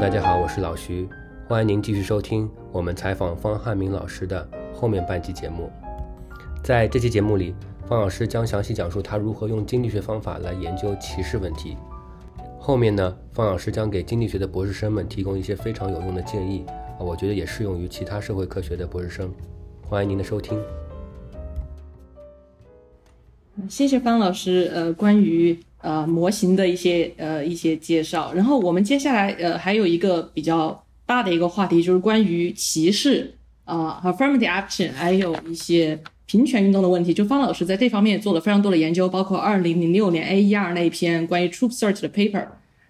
大家好，我是老徐，欢迎您继续收听我们采访方汉明老师的后面半期节目。在这期节目里，方老师将详细讲述他如何用经济学方法来研究歧视问题。后面呢，方老师将给经济学的博士生们提供一些非常有用的建议，我觉得也适用于其他社会科学的博士生。欢迎您的收听。谢谢方老师，呃，关于呃模型的一些呃一些介绍。然后我们接下来呃还有一个比较大的一个话题，就是关于歧视啊，affirmative action，还有一些平权运动的问题。就方老师在这方面也做了非常多的研究，包括二零零六年 AER 那一篇关于 Troop Search 的 paper，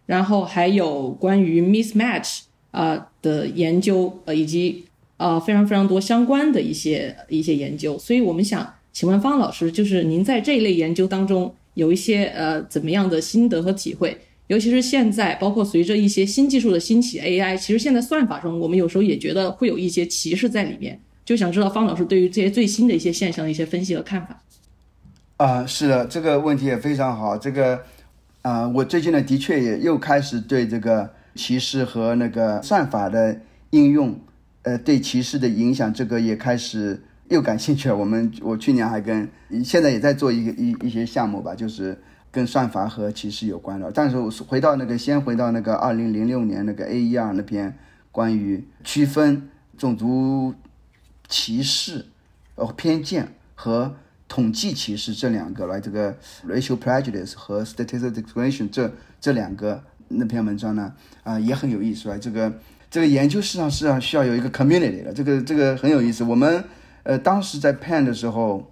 然后还有关于 mismatch 啊的研究，呃，以及呃非常非常多相关的一些一些研究。所以我们想请问方老师，就是您在这一类研究当中有一些呃怎么样的心得和体会？尤其是现在，包括随着一些新技术的兴起，AI，其实现在算法中，我们有时候也觉得会有一些歧视在里面。就想知道方老师对于这些最新的一些现象的一些分析和看法。啊，是的，这个问题也非常好。这个啊，我最近呢，的确也又开始对这个歧视和那个算法的应用，呃，对歧视的影响，这个也开始又感兴趣了。我们我去年还跟现在也在做一个一一些项目吧，就是跟算法和歧视有关的。但是我回到那个，先回到那个二零零六年那个 AER 那篇关于区分种族。歧视、呃偏见和统计歧视这两个来，这个 racial prejudice 和 statistical discrimination 这这两个那篇文章呢，啊也很有意思啊，这个这个研究实际上是要需要有一个 community 的，这个这个很有意思。我们呃当时在 Pen 的时候，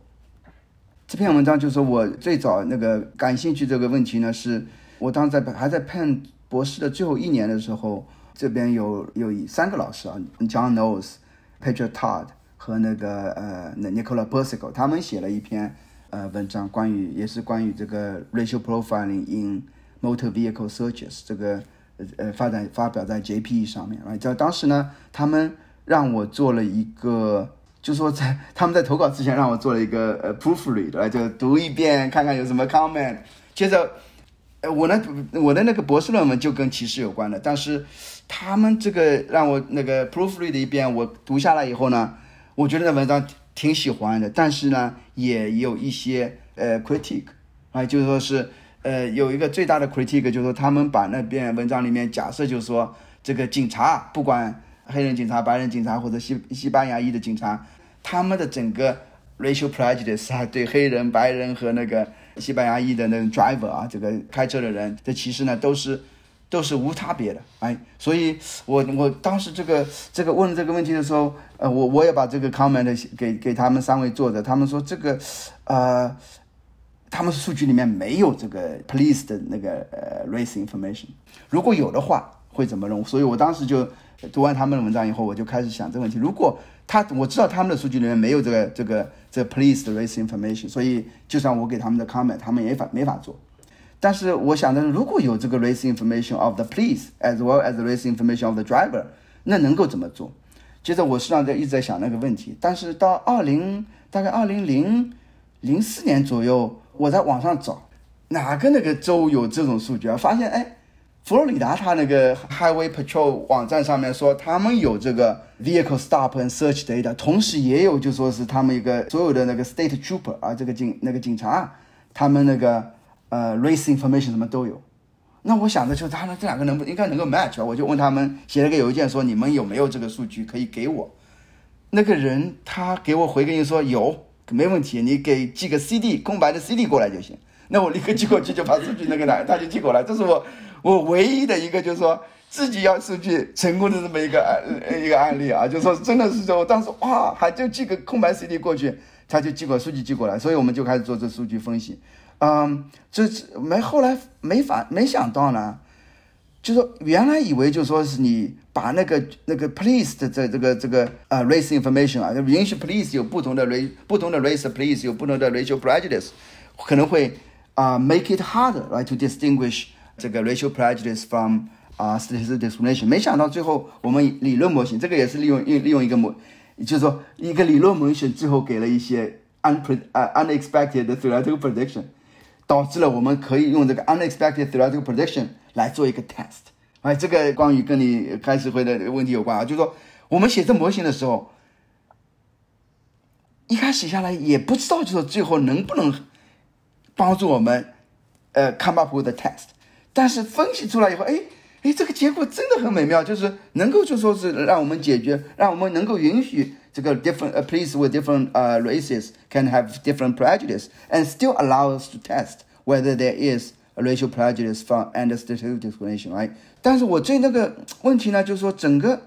这篇文章就是我最早那个感兴趣这个问题呢，是我当时在还在 Pen 博士的最后一年的时候，这边有有三个老师啊，John Knowles、Peter Todd。和那个呃，那 Nicola Persico 他们写了一篇呃文章，关于也是关于这个 racial profiling in motor vehicle searches 这个呃呃发展发表在 JPE 上面啊。在当时呢，他们让我做了一个，就说在他们在投稿之前让我做了一个呃 proofread 就读一遍，看看有什么 comment。接着，呃我呢我的那个博士论文就跟歧视有关的，但是他们这个让我那个 proofread 一遍，我读下来以后呢。我觉得那文章挺喜欢的，但是呢，也有一些呃 critique，啊，就是说是呃有一个最大的 critique，就是说他们把那篇文章里面假设就是说这个警察不管黑人警察、白人警察或者西西班牙裔的警察，他们的整个 racial prejudice 啊，对黑人、白人和那个西班牙裔的那种 driver 啊，这个开车的人的歧视呢，都是。都是无差别的，哎，所以我我当时这个这个问这个问题的时候，呃，我我也把这个 comment 给给他们三位作者，他们说这个，呃，他们数据里面没有这个 police 的那个呃 race information，如果有的话会怎么弄？所以我当时就读完他们的文章以后，我就开始想这个问题。如果他我知道他们的数据里面没有这个这个这 police 的 race information，所以就算我给他们的 comment，他们也法没法做。但是我想的，如果有这个 race information of the police as well as race information of the driver，那能够怎么做？接着我实际上在一直在想那个问题。但是到二零大概二零零零四年左右，我在网上找哪个那个州有这种数据啊？发现哎，佛罗里达它那个 Highway Patrol 网站上面说他们有这个 vehicle stop and search data，同时也有就说是他们一个所有的那个 state trooper 啊，这个警那个警察他们那个。呃，race information 什么都有，那我想的就是他们这两个能不应该能够 match 我就问他们写了个邮件说你们有没有这个数据可以给我？那个人他给我回个音说有，没问题，你给寄个 CD 空白的 CD 过来就行。那我立刻寄过去就把数据那个来，他就寄过来。这是我我唯一的一个就是说自己要数据成功的这么一个案一个案例啊，就说真的是说我当时哇，还就寄个空白 CD 过去，他就寄过数据寄过来，所以我们就开始做这数据分析。嗯，这没后来没法没想到呢，就说原来以为就说是你把那个那个 police 的这这个这个啊 race information 啊，就允许 police 有不同的 race 不同的 race police 有不同的 racial prejudice，可能会啊 make it harder right to distinguish 这个 racial prejudice from 啊 statistical discrimination。没想到最后我们理论模型这个也是利用用利用一个模，就是说一个理论模型最后给了一些 unpre 啊 unexpected theoretical prediction。导致了我们可以用这个 unexpected theoretical prediction 来做一个 test，哎，这个关于跟你开始会的问题有关啊，就是说我们写这模型的时候，一开始下来也不知道，就是最后能不能帮助我们呃 come up with the test，但是分析出来以后，哎哎，这个结果真的很美妙，就是能够就说是让我们解决，让我们能够允许这个 different uh, place with different uh, races can have different prejudice and still allow us to test whether there is racial prejudice from and statistical discrimination，right？但是我对那个问题呢，就是说整个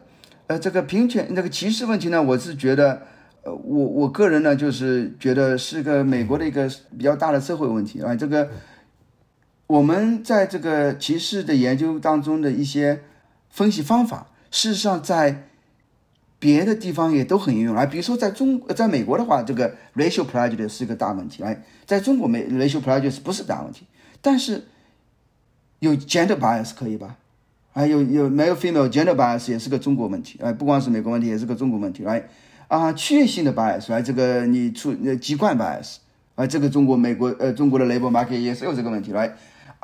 呃这个平权那个歧视问题呢，我是觉得呃我我个人呢就是觉得是个美国的一个比较大的社会问题啊，这个我们在这个歧视的研究当中的一些分析方法，事实上在别的地方也都很应用啊。比如说在中在美国的话，这个 racial prejudice 是个大问题，哎，在中国美 racial prejudice 不是大问题，但是有 gender bias 可以吧？还有有没有 female gender bias 也是个中国问题，哎，不光是美国问题，也是个中国问题，来啊，区域性的 bias，来这个你出呃籍贯 bias，啊，这个中国美国呃中国的 labor market 也是有这个问题，来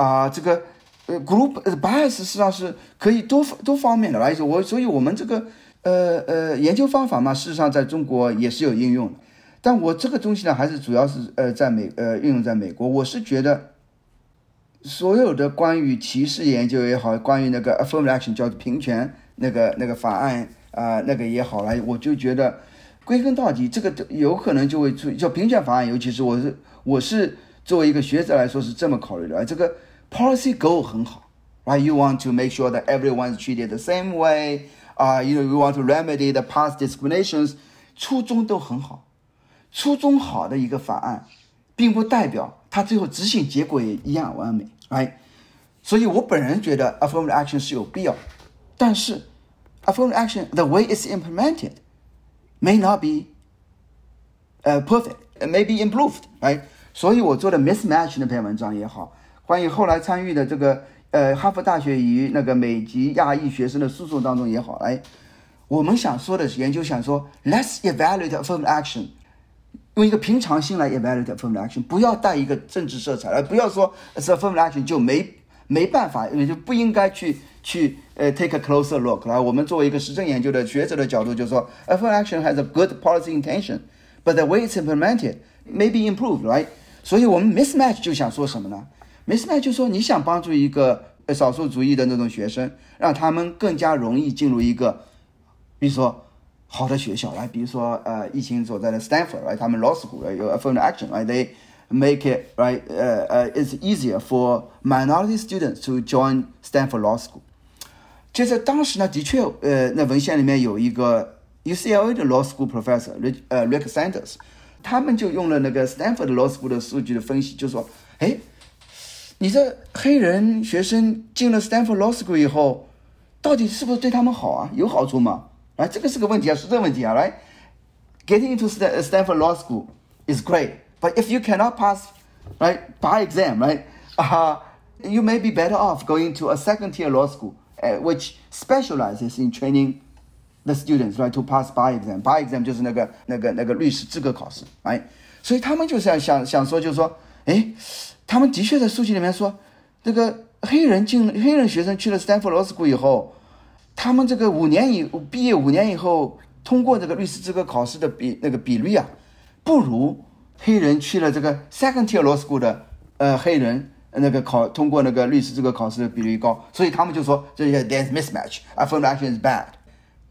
啊，这个呃 group bias 实际上是可以多多方面的来，我所以我们这个呃呃研究方法嘛，事实上在中国也是有应用的，但我这个东西呢，还是主要是呃在美呃运用在美国，我是觉得。所有的关于歧视研究也好，关于那个 affirmative action 叫平权那个那个法案啊，那个也好来，我就觉得归根到底，这个有可能就会出叫平权法案，尤其是我是我是作为一个学者来说是这么考虑的，这个 policy goal 很好，right？You want to make sure that everyone is treated the same way，啊，you know you want to remedy the past discriminations，初衷都很好，初衷好的一个法案，并不代表。它最后执行结果也一样完美，right？所以我本人觉得 affirmative action 是有必要，但是 affirmative action the way it's implemented may not be uh perfect, may be improved, right？所以我做的 mismatch 那篇文章也好， 关于后来参与的这个呃哈佛大学与那个美籍亚裔学生的诉讼当中也好，哎，我们想说的是研究想说，let's evaluate affirmative action。用一个平常心来 evaluate affirmative action，不要带一个政治色彩，而不要说 affirmative action 就没没办法，也就不应该去去呃 take a closer look。来，我们作为一个实证研究的学者的角度，就是说 affirmative action has a good policy intention，but the way it's implemented may be improved，right？所以我们 mismatch 就想说什么呢没事呢就说你想帮助一个少数族裔的那种学生，让他们更加容易进入一个，比如说。好的学校来，比如说呃，疫情所在的 Stanford，来他们 law school 有 affirmative action，right，they make it right，呃呃，it's easier for minority students to join Stanford law school。其实当时呢，的确，呃，那文献里面有一个 UCLA 的 law school professor，呃，Rick Sanders，他们就用了那个 Stanford law school 的数据的分析，就说，哎，你这黑人学生进了 Stanford law school 以后，到底是不是对他们好啊？有好处吗？啊，这个是个问题啊，是这个问题啊，right? Getting into Stanford Law School is great, but if you cannot pass, right, by exam, right, uh, you may be better off going to a second tier law school, uh, which specializes in training the students, right, to pass by exam. By exam 就是那个那个那个律师资格考试，right? 所以他们就是想想说，就是说，哎， 他们的确在数据里面说，这个黑人进黑人学生去了 Stanford Law School 以后。他们这个五年以毕业五年以后通过这个律师资格考试的比那个比率啊，不如黑人去了这个 second tier law school 的呃黑人那个考通过那个律师资格考试的比率高，所以他们就说这些 there's mismatch. Affirmative action is bad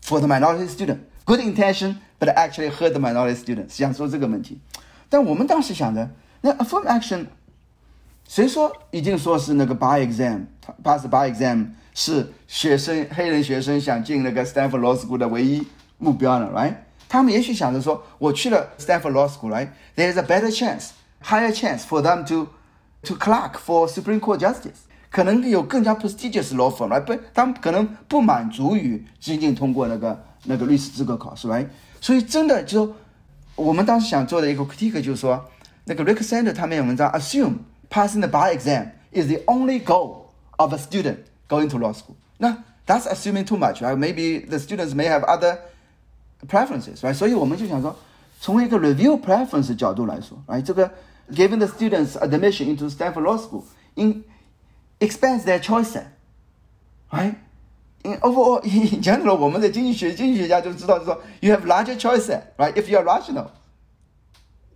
for the minority student. Good intention, but actually hurt the minority student. 想说这个问题，但我们当时想着，那 affirmative action，谁说已经说是那个 by exam pass by exam？是学生黑人学生想进那个 Stanford Law School 的唯一目标呢，right？他们也许想着说，我去了 Stanford Law School，right？There is a better chance, higher chance for them to to clerk for Supreme Court justice，可能有更加 prestigious law firm，right？不，他们可能不满足于仅仅通过那个那个律师资格考试，right？所以真的就我们当时想做的一个 critique 就是说，那个 Rick Sander 他们有文章 assume passing the bar exam is the only goal of a student。going to law school. Now, that's assuming too much, right? Maybe the students may have other preferences, right? 所以我们就想说，从一个 review preference 角度来说，right？这个 giving the students admission into Stanford Law School in expands their choice set, right? in overall in general，我们的经济学经济学家就知道，就说 you have larger choices, right? If you are rational,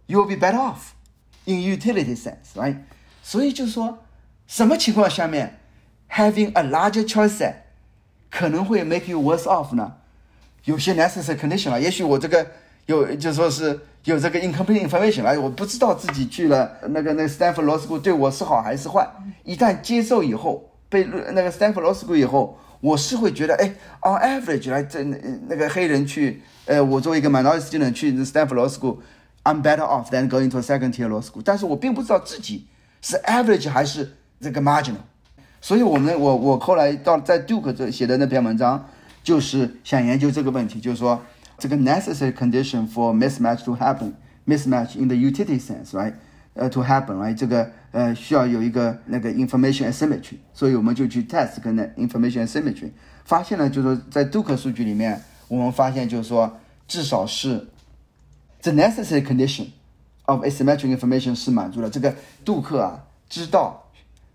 you will be better off in utility sense, right? 所以就说什么情况下面 having a larger choice 可能会 make you worse off 呢？有些 necessary condition 啊，也许我这个有就说是有这个 incomplete information，哎，我不知道自己去了那个那个 Stanford Law School 对我是好还是坏。一旦接受以后，被那个 Stanford Law School 以后，我是会觉得，哎，on average 来这那个黑人去，呃，我作为一个 minority student 去 Stanford Law School，I'm better off than going to a second tier law school。但是我并不知道自己是 average 还是这个 marginal。所以我们我我后来到在 Duke 这写的那篇文章，就是想研究这个问题，就是说这个 necessary condition for mismatch to happen，mismatch in the utility sense，right？呃，to happen，right？这个呃需要有一个那个 information asymmetry，所以我们就去 test 跟那 information asymmetry，发现了就是说在 Duke 数据里面，我们发现就是说至少是 the necessary condition of asymmetric information 是满足了。这个杜克啊知道。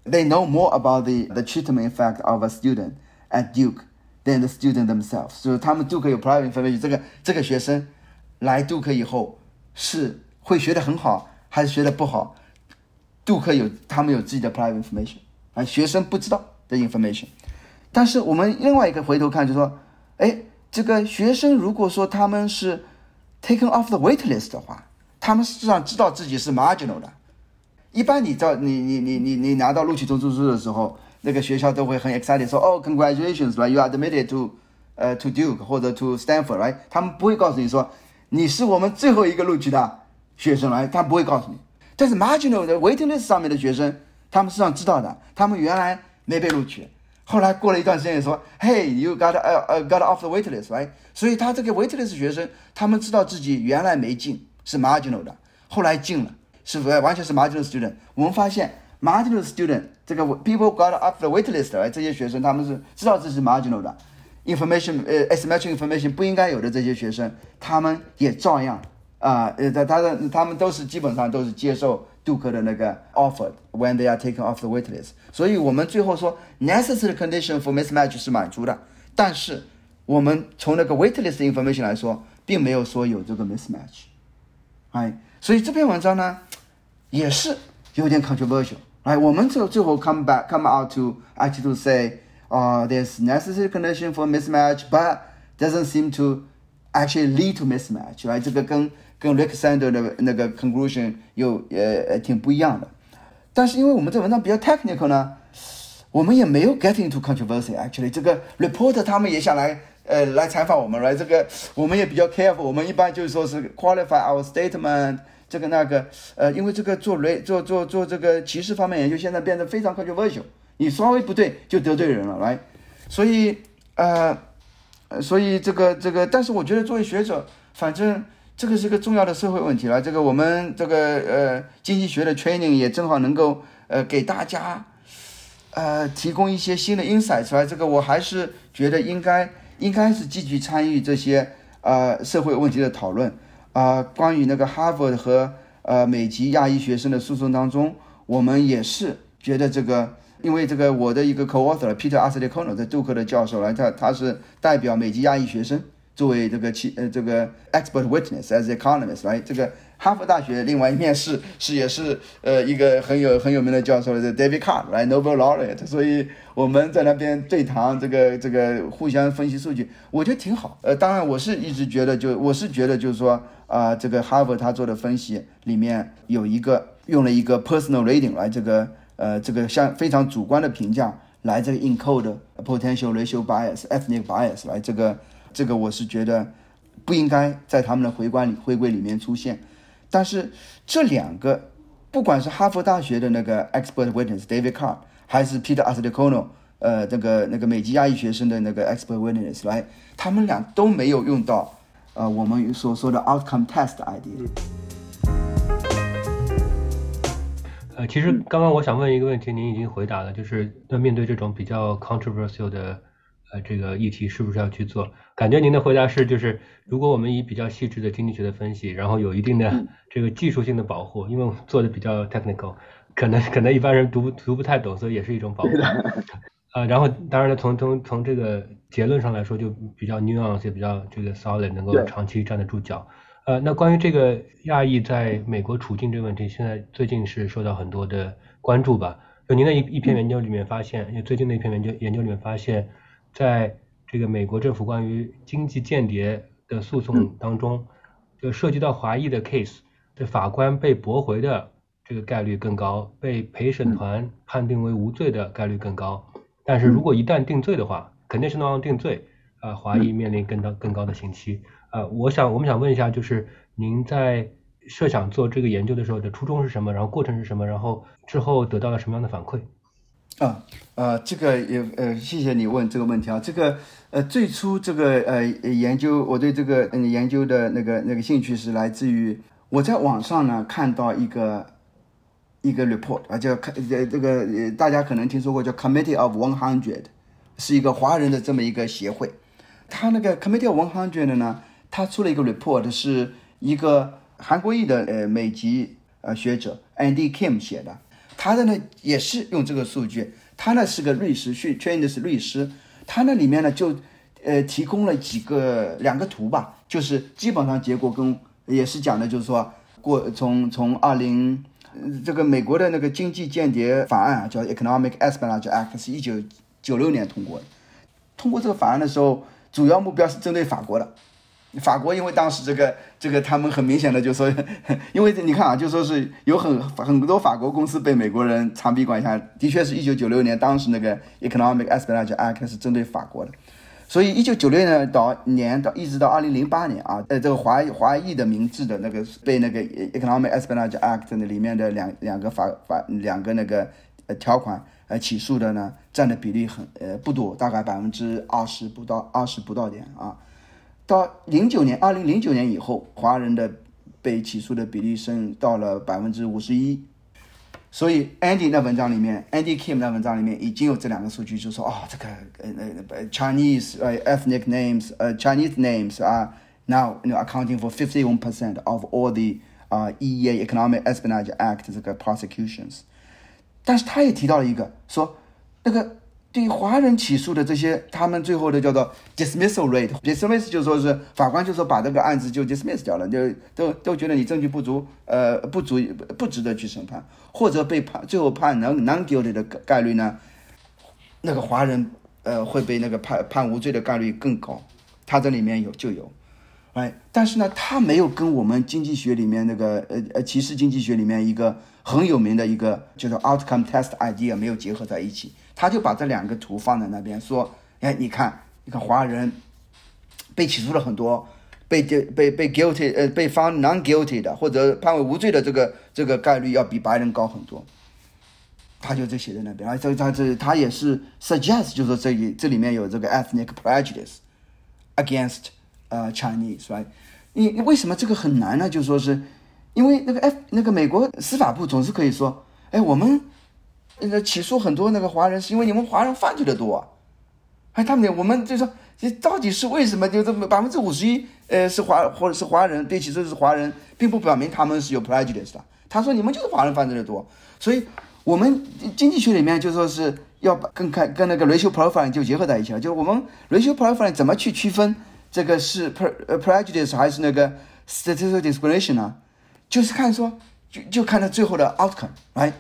they know more about the, the treatment effect of a student at Duke than the student themselves。就是他们 Duke 有 private information，这个这个学生来 Duke 以后是会学得很好，还是学得不好？Duke 有他们有自己的 private information，而学生不知道的 information。但是我们另外一个回头看，就说，哎，这个学生如果说他们是 taken off the wait list 的话， 他们实际上知道自己是 marginal 的。一般你到你你你你你拿到录取通知书的时候，那个学校都会很 excited 说哦，congratulations，right，you are admitted to，呃，to Duke 或者 to Stanford，right，他们不会告诉你说你是我们最后一个录取的学生来，他不会告诉你。但是 marginal 的 waiting list 上面的学生，他们实际上知道的，他们原来没被录取，后来过了一段时间说，Hey，you got 呃呃 got off the waiting list，right？所以他这个 waiting list 学生，他们知道自己原来没进是 marginal 的，后来进了。是不是完全是 marginal student？我们发现 marginal student 这个 people got off the wait list，哎，这些学生他们是知道自己是 marginal 的，information 呃 asymmetric information 不应该有的这些学生，他们也照样啊呃他他的他们都是基本上都是接受杜克的那个 offer when they are taken off the wait list。所以我们最后说 necessary condition for mismatch 是满足的，但是我们从那个 wait list information 来说，并没有说有这个 mismatch，哎，所以这篇文章呢。也是有点 controversial，哎，我们最最后 come back come out to actually to say，啊，there's necessary condition for mismatch，but doesn't seem to actually lead to mismatch，哎，这个跟跟 Rick Sander 的那个 conclusion 又呃挺不一样的。但是因为我们这文章比较 technical 呢，我们也没有 get into controversy。actually，这个 reporter 他们也想来呃来采访我们来，这个我们也比较 careful，我们一般就是说是 qualify our statement。这个那个，呃，因为这个做雷做做做这个歧视方面研究，现在变得非常 controversial，你稍微不对就得罪人了，来，所以呃，所以这个这个，但是我觉得作为学者，反正这个是个重要的社会问题了。这个我们这个呃经济学的 training 也正好能够呃给大家呃提供一些新的 insight 出来。这个我还是觉得应该应该是积极参与这些呃社会问题的讨论。啊，关于那个哈佛和呃美籍亚裔学生的诉讼当中，我们也是觉得这个，因为这个我的一个 co-author Peter a s l i c o n o 在杜克的教授来，他他是代表美籍亚裔学生作为这个其呃这个 expert witness as economist 来这个。哈佛大学另外一面是是也是呃一个很有很有名的教授是 David Card 来 Nobel laureate，所以我们在那边对谈这个这个互相分析数据，我觉得挺好。呃，当然我是一直觉得就我是觉得就是说啊，这个哈佛他做的分析里面有一个用了一个 personal rating 来这个呃这个像非常主观的评价来这个 encode potential racial bias ethnic bias 来这个这个我是觉得不应该在他们的回关里回归里面出现。但是这两个，不管是哈佛大学的那个 expert witness David Carr，还是 Peter a s t i c o n o 呃，那个那个美籍亚裔学生的那个 expert witness 来，他们俩都没有用到，呃，我们所说的 outcome test idea。呃，其实刚刚我想问一个问题，您已经回答了，就是那面对这种比较 controversial 的。呃，这个议题是不是要去做？感觉您的回答是，就是如果我们以比较细致的经济学的分析，然后有一定的这个技术性的保护，因为我们做的比较 technical，可能可能一般人读不读不太懂，所以也是一种保护。呃，然后当然了，从从从这个结论上来说，就比较 nuance，也比较这个 solid，能够长期站得住脚。呃，那关于这个亚裔在美国处境这个问题，现在最近是受到很多的关注吧？就您的一一篇研究里面发现，因为最近的一篇研究研究里面发现，在这个美国政府关于经济间谍的诉讼当中，就涉及到华裔的 case，这法官被驳回的这个概率更高，被陪审团判定为无罪的概率更高。但是如果一旦定罪的话，肯定是能让定罪，啊、华裔面临更高更高的刑期。呃，我想我们想问一下，就是您在设想做这个研究的时候的初衷是什么？然后过程是什么？然后之后得到了什么样的反馈？啊，呃，这个也呃，谢谢你问这个问题啊。这个呃，最初这个呃研究，我对这个嗯研究的那个那个兴趣是来自于我在网上呢看到一个一个 report 啊，叫呃这个呃大家可能听说过叫 Committee of One Hundred，是一个华人的这么一个协会。他那个 Committee of One Hundred 呢，他出了一个 report，是一个韩国裔的呃美籍呃学者 Andy Kim 写的。他的呢也是用这个数据，他呢是个律师，去 train 的是律师，他那里面呢就呃提供了几个两个图吧，就是基本上结果跟也是讲的，就是说过从从二零这个美国的那个经济间谍法案啊，叫 Economic Espionage Act，是一九九六年通过的。通过这个法案的时候，主要目标是针对法国的。法国因为当时这个这个他们很明显的就说，因为你看啊，就说是有很很多法国公司被美国人长臂管辖，的确是一九九六年当时那个 Economic Espionage Act 是针对法国的，所以一九九六年到年到一直到二零零八年啊，呃，这个华华裔的名字的那个被那个 Economic Espionage Act 那里面的两两个法法两个那个呃条款呃起诉的呢，占的比例很呃不多，大概百分之二十不到二十不到点啊。到零九年，二零零九年以后，华人的被起诉的比例升到了百分之五十一。所以 Andy 那文章里面，Andy Kim 那文章里面已经有这两个数据，就说哦，这个呃呃 Chinese 呃 ethnic names 呃 Chinese names are now you know accounting for fifty one percent of all the 啊、EEA Economic Espionage Act 这个 prosecutions。但是他也提到了一个，说那个 对于华人起诉的这些，他们最后的叫做 dismissal rate，dismiss 就说是法官就说把这个案子就 dismiss 掉了，就都都觉得你证据不足，呃，不足不值得去审判，或者被判最后判 non non guilty 的概率呢，那个华人呃会被那个判判无罪的概率更高，他这里面有就有。哎，但是呢，他没有跟我们经济学里面那个呃呃歧视经济学里面一个很有名的一个就是 outcome test idea 没有结合在一起，他就把这两个图放在那边说，哎，你看，你看华人被起诉了很多，被被被 guilty 呃被 found non guilty 的或者判为无罪的这个这个概率要比白人高很多，他就这写在那边，而这他这他也是 suggest 就是说这里这里面有这个 ethnic prejudice against 呃 Chinese，right？你你为什么这个很难呢？就说是因为那个 F 那个美国司法部总是可以说，哎，我们呃起诉很多那个华人是因为你们华人犯罪的多、啊，哎，他们我们就说这到底是为什么就这么百分之五十一呃是华或者是华人被起诉是华人，并不表明他们是有 prejudice 的。他说你们就是华人犯罪的多，所以我们经济学里面就说是要把跟看跟那个 racial profiling 就结合在一起了，就我们 racial profiling 怎么去区分这个是 pre prejudice 还是那个 statistical discrimination 呢？就是看说就就看到最后的 outcome，来，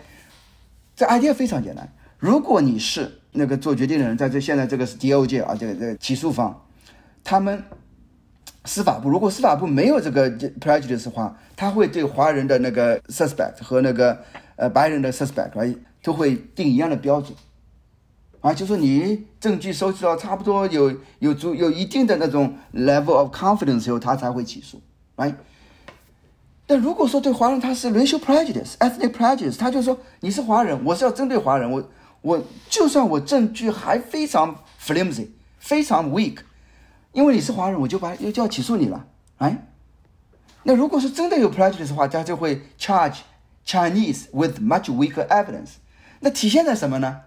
这 idea 非常简单。如果你是那个做决定的人，在这现在这个是 DOJ 啊，这个这个起诉方，他们司法部如果司法部没有这个 prejudice 的话，他会对华人的那个 suspect 和那个呃白人的 suspect 啊都会定一样的标准。啊，就说你证据收集到差不多有有足有一定的那种 level of confidence 以后，他才会起诉，right？但如果说对华人他是 racial prejudice、ethnic prejudice，他就说你是华人，我是要针对华人，我我就算我证据还非常 flimsy、非常 weak，因为你是华人，我就把就要起诉你了，哎。那如果是真的有 prejudice 的话，他就会 charge Chinese with much weaker evidence。那体现在什么呢？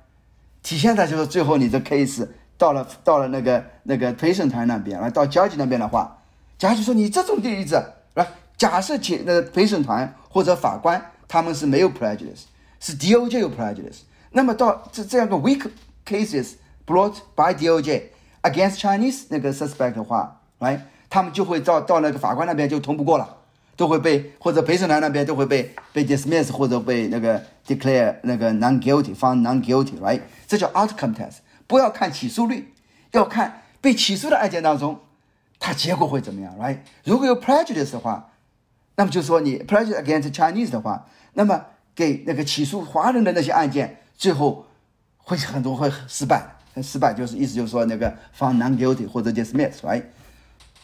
体现在就是最后你的 case 到了到了那个那个陪审团那边，来到交警那边的话，judge 说你这种例子，来假设且那陪审团或者法官他们是没有 prejudice，是 DOJ 有 prejudice，那么到这这样个 weak cases brought by DOJ against Chinese 那个 suspect 的话，来，他们就会到到那个法官那边就通不过了，都会被或者陪审团那边都会被被 dismiss 或者被那个 declare 那个 non guilty found non guilty，right？这叫 outcome test。不要看起诉率，要看被起诉的案件当中，它结果会怎么样，right？如果有 prejudice 的话，那么就说你 prejudice against Chinese 的话，那么给那个起诉华人的那些案件，最后会很多会失败，失败就是意思就是说那个 found non guilty 或者 dismiss，right？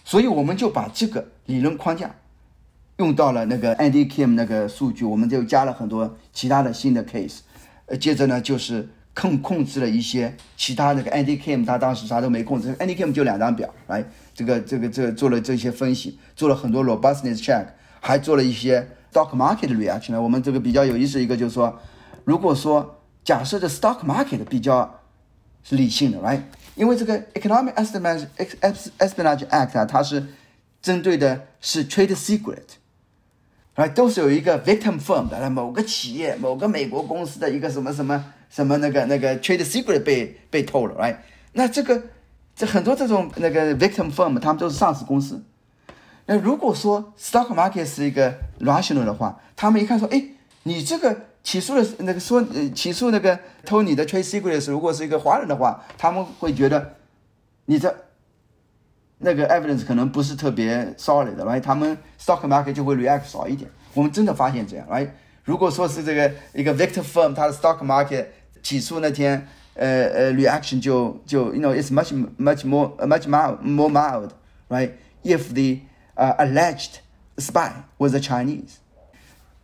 所以我们就把这个理论框架用到了那个 Andy Kim 那个数据，我们就加了很多其他的新的 case，呃，接着呢就是控控制了一些其他那个 Andy Kim 他当时啥都没控制，Andy Kim 就两张表，来这个这个这个做了这些分析，做了很多 robustness check，还做了一些 stock market 的 reaction 呢。我们这个比较有意思一个就是说，如果说假设这 stock market 比较是理性的，right？因为这个 Economic Espionage Espionage Act 啊，它是针对的是 trade secret。来都是有一个 victim firm 的，那某个企业、某个美国公司的一个什么什么什么那个那个 trade secret 被被透了，right？那这个这很多这种那个 victim firm，他们都是上市公司。那如果说 stock market 是一个 rational 的话，他们一看说，哎，你这个。起诉的那个说，呃，起诉那个偷你的 trade secrets，如果是一个华人的话，他们会觉得你这那个 evidence 可能不是特别 solid 的，right？他们 stock market 就会 react 少一点。我们真的发现这样，right？如果说是这个一个 victor firm，它的 stock market 起诉那天，呃呃，reaction 就就 you know it's much much more much mild more mild，right？If the uh, alleged spy was a Chinese。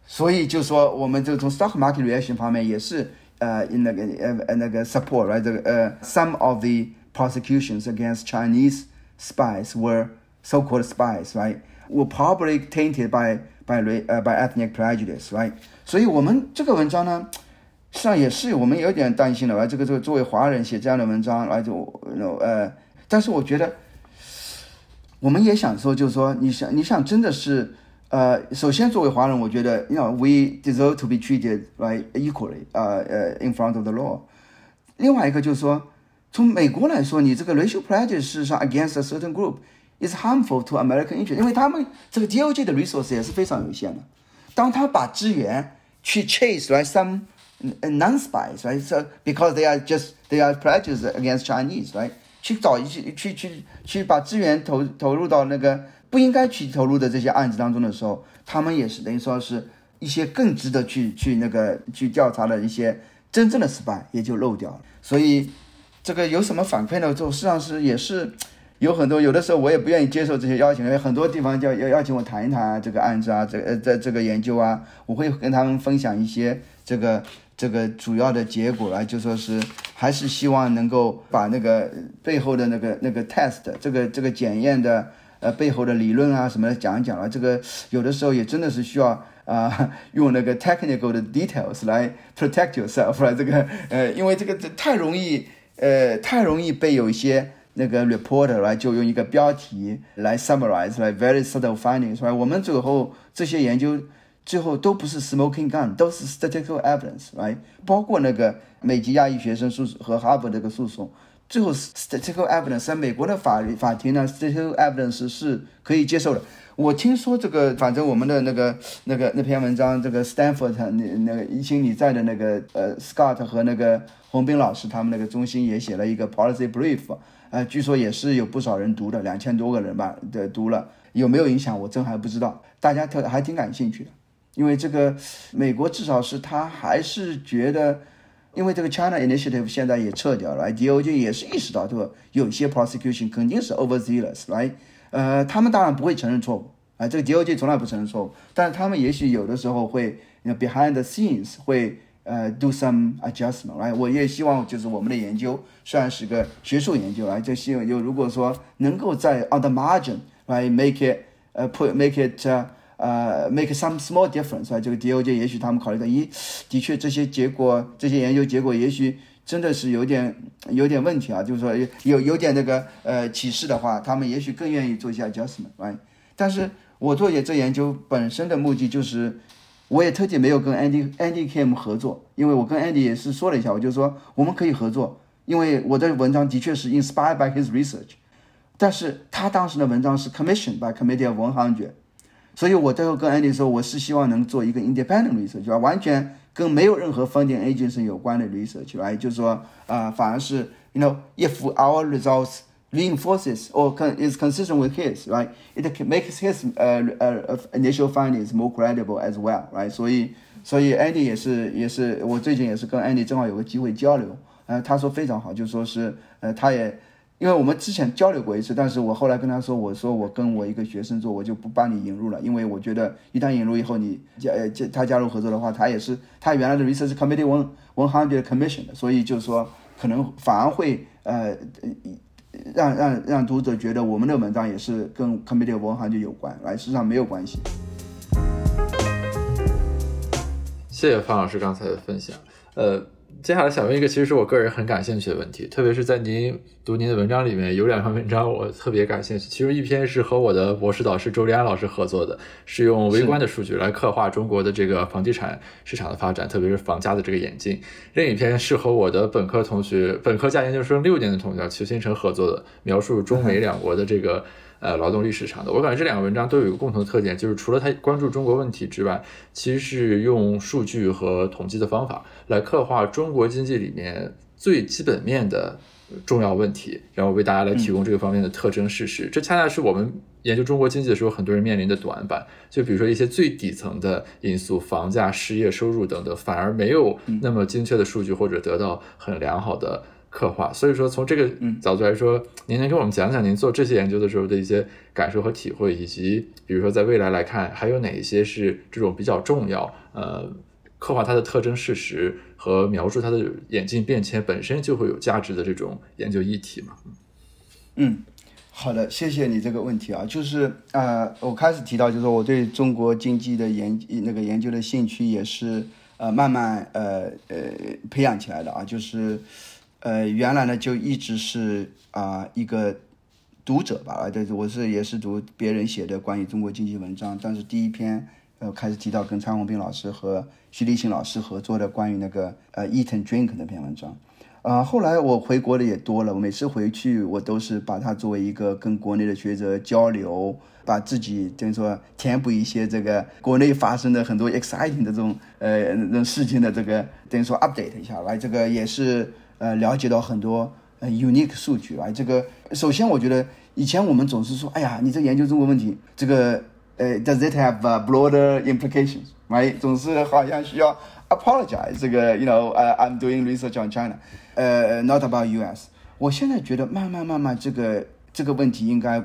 所以就说，我们就从 stock market reaction 方面也是呃，那个呃呃那个 support，right？这个呃，some of the prosecutions against Chinese spies were so-called spies, right? Were probably tainted by by 呃 by ethnic prejudice, right? 所以我们这个文章呢，实际上也是我们有点担心的，right？这个这个作为华人写这样的文章，来就呃，但是我觉得 我们也想说，就是说，你想你想真的是。呃，首先作为华人，我觉得，you know，we deserve to be treated right equally，呃呃，in front of the law。另外一个就是说，从美国来说，你这个 racial prejudice 事实上 against a certain group is harmful to American interest，因为他们这个 DOJ 的 resource 也是非常有限的。当他把资源去 chase right some non-spies right，so because they are just they are prejudiced against Chinese right， 去找一些去去去把资源投投入到那个。不应该去投入的这些案子当中的时候，他们也是等于说是一些更值得去去那个去调查的一些真正的失败也就漏掉了。所以这个有什么反馈呢？就实际上是也是有很多，有的时候我也不愿意接受这些邀请，因为很多地方叫要邀请我谈一谈这个案子啊，这呃这这个研究啊，我会跟他们分享一些这个这个主要的结果啊，就说是还是希望能够把那个背后的那个那个 test 这个这个检验的。呃，背后的理论啊什么的讲一讲了，这个有的时候也真的是需要啊，用那个 technical 的 details 来 protect yourself 来这个呃，因为这个这太容易呃，太容易被有一些那个 reporter 来就用一个标题来 summarize 来 very subtle findings 是吧？我们最后这些研究最后都不是 smoking gun，都是 statistical evidence，right？包括那个美籍亚裔学生诉和哈佛这个诉讼。最后，statistical evidence 在美国的法律法庭呢，statistical evidence 是可以接受的。我听说这个，反正我们的那个那个那篇文章，这个 Stanford 那那个一心你在的那个呃 Scott 和那个洪斌老师他们那个中心也写了一个 policy brief，呃，据说也是有不少人读的，两千多个人吧的读了，有没有影响我真还不知道。大家特还挺感兴趣的，因为这个美国至少是他还是觉得。因为这个 China Initiative 现在也撤掉了，DOJ 也是意识到这个有些 prosecution 肯定是 overzealous，right？呃，他们当然不会承认错误，啊，这个 DOJ 从来不承认错误，但是他们也许有的时候会 behind the scenes 会呃 do some adjustment，right？我也希望就是我们的研究虽然是个学术研究，来就希望就如果说能够在 on the margin，right？make it 呃 put make it 呃，make some small difference 啊，这个 DOJ 也许他们考虑到，咦，的确这些结果，这些研究结果也许真的是有点有点问题啊，就是说有有点那个呃启示的话，他们也许更愿意做一下 adjustment，right？但是我做这研究本身的目的就是，我也特地没有跟 Andy Andy Kim 合作，因为我跟 Andy 也是说了一下，我就说我们可以合作，因为我的文章的确是 inspired by his research，但是他当时的文章是 commissioned by Committee of One Hundred，所以我最后跟 Andy 说，我是希望能做一个 independent research，啊，完全跟没有任何 funding agency 有关的 research，来就是说啊、反而是 you know if our results reinforces or con- is consistent with his, right? It can- makes his uh, uh, initial findings more credible as well, right? 所以，所以 Andy 也是也是我最近也是跟 Andy 正好有个机会交流，呃，他说非常好，就说是呃，他也因为我们之前交流过一次，但是我后来跟他说，我说我跟我一个学生做，我就不帮你引入了，因为我觉得一旦引入以后，你加呃加他加入合作的话，他也是他原来的 research committee one one hundred commission 的，所以就是说可能反而会呃让让让读者觉得我们的文章也是跟 committee of one hundred 有关，来实际上没有关系。谢谢方老师刚才的分享。呃，接下来想问一个，其实是我个人很感兴趣的问题，特别是在您读您的文章里面，有两篇文章我特别感兴趣。其中一篇是和我的博士导师周立安老师合作的，是用微观的数据来刻画中国的这个房地产市场的发展，特别是房价的这个演进。另一篇是和我的本科同学、本科加研究生六年的同学邱新成合作的，描述中美两国的这个。呃，劳动力市场的，我感觉这两个文章都有一个共同的特点，就是除了他关注中国问题之外，其实是用数据和统计的方法来刻画中国经济里面最基本面的重要问题，然后为大家来提供这个方面的特征事实。这恰恰是我们研究中国经济的时候，很多人面临的短板。就比如说一些最底层的因素，房价、失业、收入等等，反而没有那么精确的数据或者得到很良好的。刻画，所以说从这个角度来说，您能给我们讲讲您做这些研究的时候的一些感受和体会，以及比如说在未来来看，还有哪一些是这种比较重要，呃，刻画它的特征事实和描述它的演进变迁本身就会有价值的这种研究议题嘛？嗯，好的，谢谢你这个问题啊，就是呃，我开始提到，就是说我对中国经济的研那个研究的兴趣也是呃慢慢呃呃培养起来的啊，就是呃原来呢就一直是啊、一个读者吧，啊，对，我是也是读别人写的关于中国经济文章，但是第一篇呃开始提到跟蔡宏斌老师和徐立新老师合作的关于那个呃 Eat and Drink 那篇文章。啊、后来我回国的也多了，我每次回去我都是把它作为一个跟国内的学者交流，把自己等于说填补一些这个国内发生的很多 exciting 的这种呃那事情的这个等于说 update 一下来，这个也是呃了解到很多呃 unique 数据啊。这个首先我觉得以前我们总是说，哎呀，你这研究中国问题，这个呃 does it have、uh, broader implications？right？总是好像需要 apologize 这个 you know I'm doing research on China。呃、n o t about U.S. 我现在觉得慢慢慢慢这个这个问题应该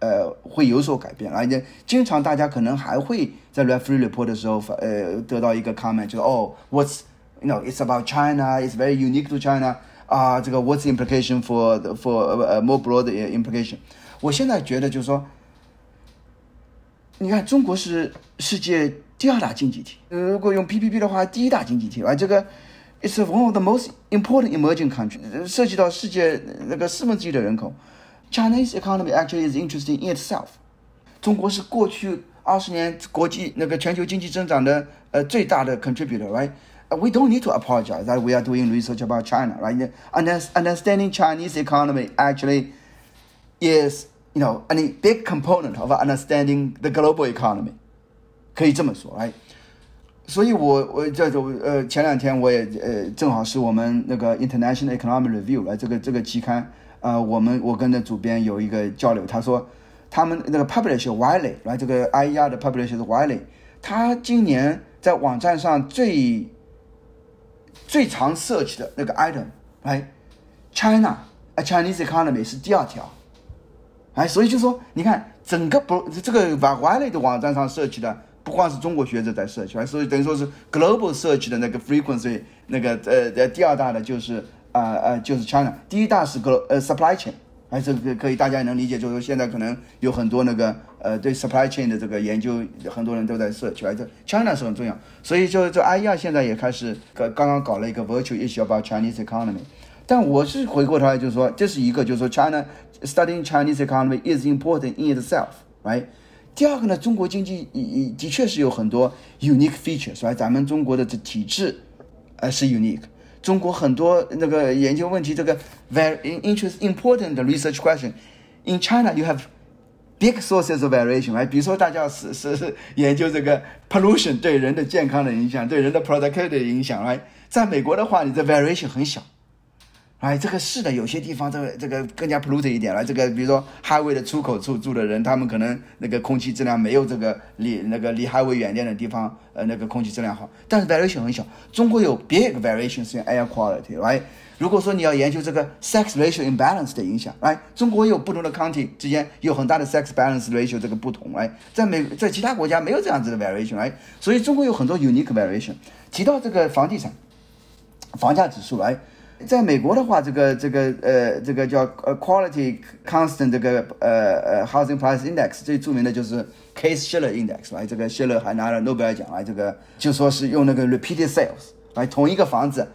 呃会有所改变，而且经常大家可能还会在 referee report 的时候呃得到一个 comment，就是哦，what's you know it's about China, it's very unique to China 啊、这个 what's the implication for for 呃、more broad implication？我现在觉得就是说，你看中国是世界第二大经济体，呃如果用 PPP 的话，第一大经济体，啊，这个。It's one of the most important emerging countries，涉及到世界那个四分之一的人口。Chinese economy actually is interesting in itself。中国是过去二十年国际那个全球经济增长的呃最大的 contributor，right？We don't need to apologize that we are doing research about China，right? Understanding Chinese economy actually is you know a big component of understanding the global economy，可以这么说，right？所以我，我这种呃，前两天我也呃，正好是我们那个 International Economic Review 来这个这个期刊，呃，我们我跟那主编有一个交流，他说他们那个 publisher Wiley 来这个 IER 的 publisher 是 Wiley，他今年在网站上最 最常 search 的那个 item，哎 China a Chinese economy 是第二条，哎，所以就说你看整个不这个把 Wiley 的网站上 search 的。不光是中国学者在 search，所以等于说是 global search 的那个 frequency，那个呃呃第二大的就是啊呃就是 China，第一大是 glo 呃 supply chain，还是可以大家也能理解，就是说现在可能有很多那个呃对 supply chain 的这个研究，很多人都在 search，这 China 是很重要，所以就就 IER 现在也开始刚刚刚搞了一个 virtual issue about Chinese economy，但我是回过头来就是说这是一个就是说 China studying Chinese economy is important in itself，right？第二个呢，中国经济的确是有很多 unique features，right？咱们中国的这体制，呃是 unique。中国很多那个研究问题，这个 very interest important research question in China you have big sources of variation，哎，比如说大家是是是研究这个 pollution 对人的健康的影响，对人的 productivity 的影响，哎，在美国的话，你的 variation 很小。哎，这个是的，有些地方这个这个更加 polluted 一点了。这个比如说 highway 的出口处住的人，他们可能那个空气质量没有这个离那个离 highway 远点的地方，呃，那个空气质量好。但是 variation 很小。中国有 big variations in air quality，right？，如果说你要研究这个 sex ratio imbalance 的影响，来，中国有不同的 county 之间有很大的 sex balance ratio 这个不同，来，在美在其他国家没有这样子的 variation，来，所以中国有很多 unique variation。提到这个房地产房价指数，来。在美国的话，这个这个呃，这个叫呃 quality constant 这个呃呃 housing price index 最著名的就是 Case Shiller Index，来，这个谢勒还拿了诺贝尔奖来，这个就说是用那个 repeated sales 来同一个房子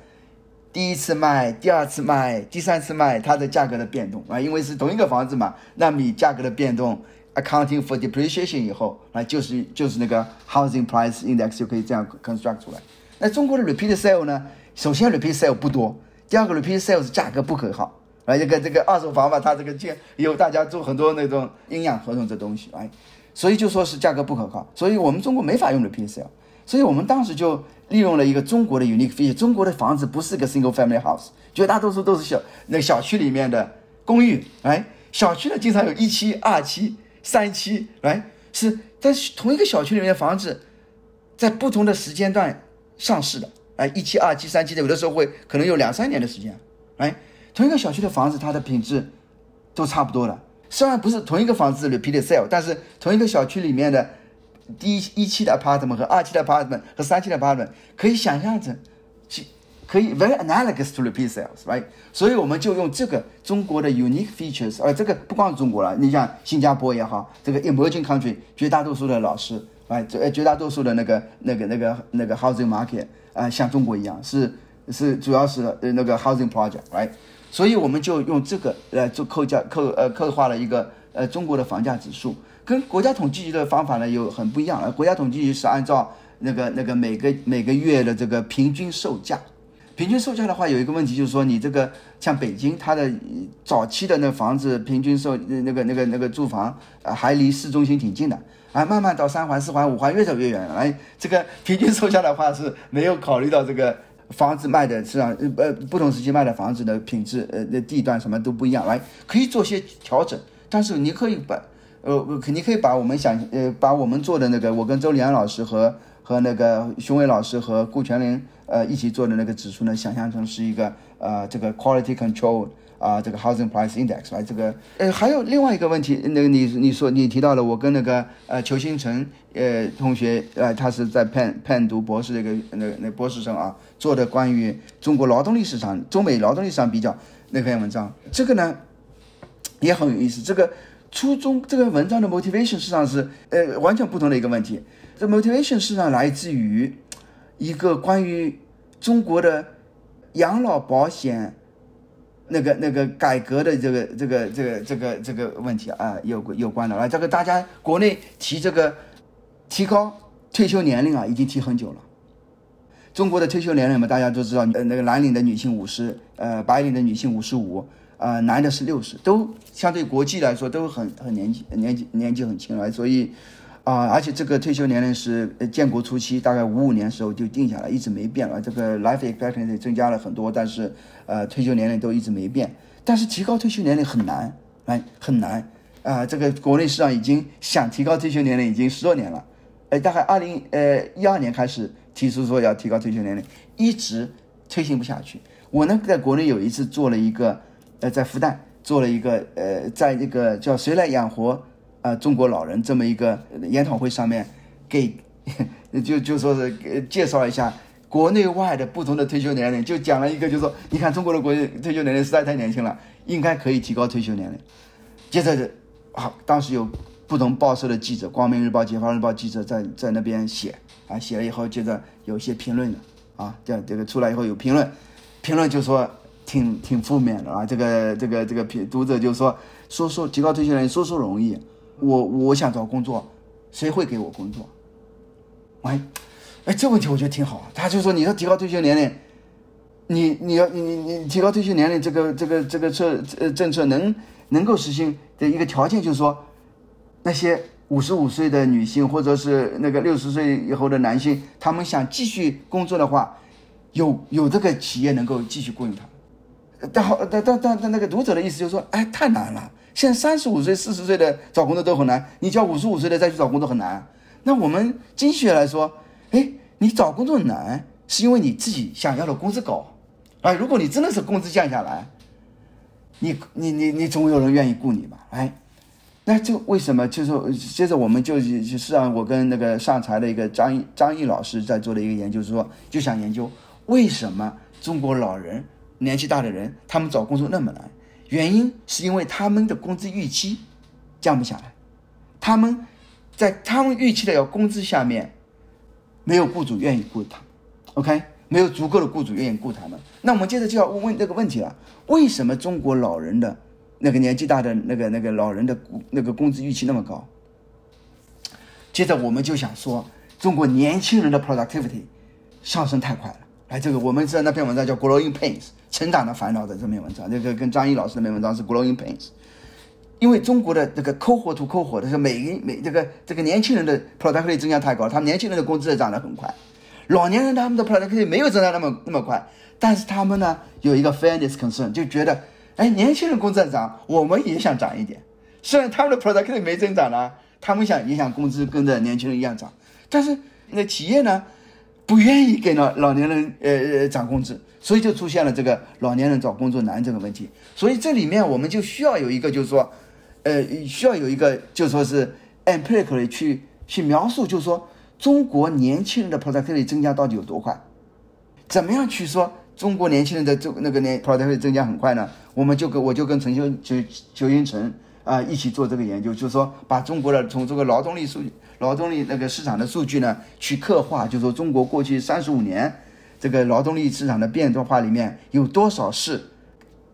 第一次卖、第二次卖、第三次卖，它的价格的变动啊，因为是同一个房子嘛，那你价格的变动 accounting for depreciation 以后，啊，就是就是那个 housing price index 就可以这样 construct 出来。那中国的 repeated sale 呢？首先 repeated sale 不多。第二个 repeat sales 价格不可靠，啊，这个这个二手房嘛，它这个建有大家做很多那种阴阳合同这东西，哎，所以就说是价格不可靠，所以我们中国没法用 repeat sale，所以我们当时就利用了一个中国的 unique feature，中国的房子不是个 single family house，绝大多数都是小那个小区里面的公寓，哎，小区呢经常有一期、二期、三期，哎，是在同一个小区里面的房子，在不同的时间段上市的。哎，一期、二期、三期的，有的时候会可能有两三年的时间。哎，同一个小区的房子，它的品质都差不多了。虽然不是同一个房子 repeat sale，但是同一个小区里面的第一一期的 apartment 和二期的 apartment 和三期的 apartment 可以想象成，可以 very analogous to repeat sales，right？所以我们就用这个中国的 unique features，呃，这个不光是中国了，你像新加坡也好，这个 emerging country 绝大多数的老师，哎，绝绝大多数的那个那个那个那个 housing market。啊，像中国一样，是是主要是呃那个 housing project，right？所以我们就用这个来做扣价扣呃刻画了一个呃中国的房价指数，跟国家统计局的方法呢有很不一样。呃，国家统计局是按照那个那个每个每个月的这个平均售价，平均售价的话有一个问题就是说你这个像北京它的早期的那房子平均售那个那个那个住房啊还离市中心挺近的。啊，慢慢到三环、四环、五环越走越远。哎，这个平均售价的话是没有考虑到这个房子卖的市场，呃，不同时期卖的房子的品质，呃，那地段什么都不一样。来，可以做些调整，但是你可以把，呃，肯定可以把我们想，呃，把我们做的那个，我跟周礼安老师和和那个熊伟老师和顾全林，呃，一起做的那个指数呢，想象成是一个，呃，这个 quality control。啊，这个 housing price index 来，这个呃，还有另外一个问题，那个你你说你提到了，我跟那个呃裘新成呃同学呃，他是在 pen pen 读博士的一个那那博士生啊，做的关于中国劳动力市场、中美劳动力市场比较那篇文章，这个呢也很有意思。这个初中这个文章的 motivation 实际上是呃完全不同的一个问题。这 motivation 实际上来自于一个关于中国的养老保险。那个那个改革的这个这个这个这个这个问题啊，有有关的啊，这个大家国内提这个提高退休年龄啊，已经提很久了。中国的退休年龄嘛，大家都知道，呃，那个蓝领的女性五十，呃，白领的女性五十五，啊，男的是六十，都相对国际来说都很很年纪年纪年纪很轻了，所以。啊，而且这个退休年龄是建国初期大概五五年时候就定下来，一直没变了。这个 life expectancy 增加了很多，但是呃退休年龄都一直没变。但是提高退休年龄很难，哎，很难啊！这个国内市场已经想提高退休年龄已经十多年了，哎，大概二零呃一二年开始提出说要提高退休年龄，一直推行不下去。我呢在国内有一次做了一个，呃，在复旦做了一个呃，在那个叫谁来养活。啊，中国老人这么一个研讨会上面，给就就说是介绍一下国内外的不同的退休年龄，就讲了一个，就说你看中国的国退休年龄实在太年轻了，应该可以提高退休年龄。接着，好，当时有不同报社的记者，光明日报、解放日报记者在在那边写啊，写了以后，接着有些评论的啊，这这个出来以后有评论，评论就说挺挺负面的啊，这个这个这个评读者就说说说提高退休年龄说说容易。我我想找工作，谁会给我工作？哎，哎，这问题我觉得挺好。他就说，你说提高退休年龄，你你要你你提高退休年龄这个这个这个策呃政策能能够实行的一个条件就是说，那些五十五岁的女性或者是那个六十岁以后的男性，他们想继续工作的话，有有这个企业能够继续雇佣他。但好但但但但那个读者的意思就是说，哎，太难了。现在三十五岁、四十岁的找工作都很难，你叫五十五岁的再去找工作很难。那我们经济学来说，哎，你找工作难，是因为你自己想要的工资高。哎，如果你真的是工资降下来，你你你你总有人愿意雇你吧？哎，那这为什么？就是接着我们就就是上我跟那个上财的一个张张毅老师在做的一个研究，说就想研究为什么中国老人年纪大的人他们找工作那么难？原因是因为他们的工资预期降不下来，他们在他们预期的要工资下面，没有雇主愿意雇他，OK。没有足够的雇主愿意雇他们，那我们接着就要问问这个问题了：为什么中国老人的那个年纪大的那个那个老人的那个工资预期那么高？接着我们就想说，中国年轻人的 productivity 上升太快了。来，这个我们知道那篇文章叫《Growing Pains》成长的烦恼的这篇文章，这个跟张毅老师那篇文章是《Growing Pains》，因为中国的这个抠活图抠活的是每每这个这个年轻人的 productivity 增加太高，他们年轻人的工资也涨得很快。老年人他们的 productivity 没有增长那么那么快，但是他们呢有一个 fairness concern，就觉得，哎，年轻人工资涨，我们也想涨一点。虽然他们的 productivity 没增长呢，他们想也想工资跟着年轻人一样涨，但是那企业呢不愿意给老老年人呃呃涨工资，所以就出现了这个老年人找工作难这个问题。所以这里面我们就需要有一个就是说，呃，需要有一个就说是 empirically 去去描述，就是说。中国年轻人的 productivity 增加到底有多快？怎么样去说中国年轻人的这那个年 productivity 增加很快呢？我们就跟我就跟陈修邱邱英成啊一起做这个研究，就是说把中国的从这个劳动力数据、劳动力那个市场的数据呢去刻画，就是说中国过去三十五年这个劳动力市场的变动化里面有多少是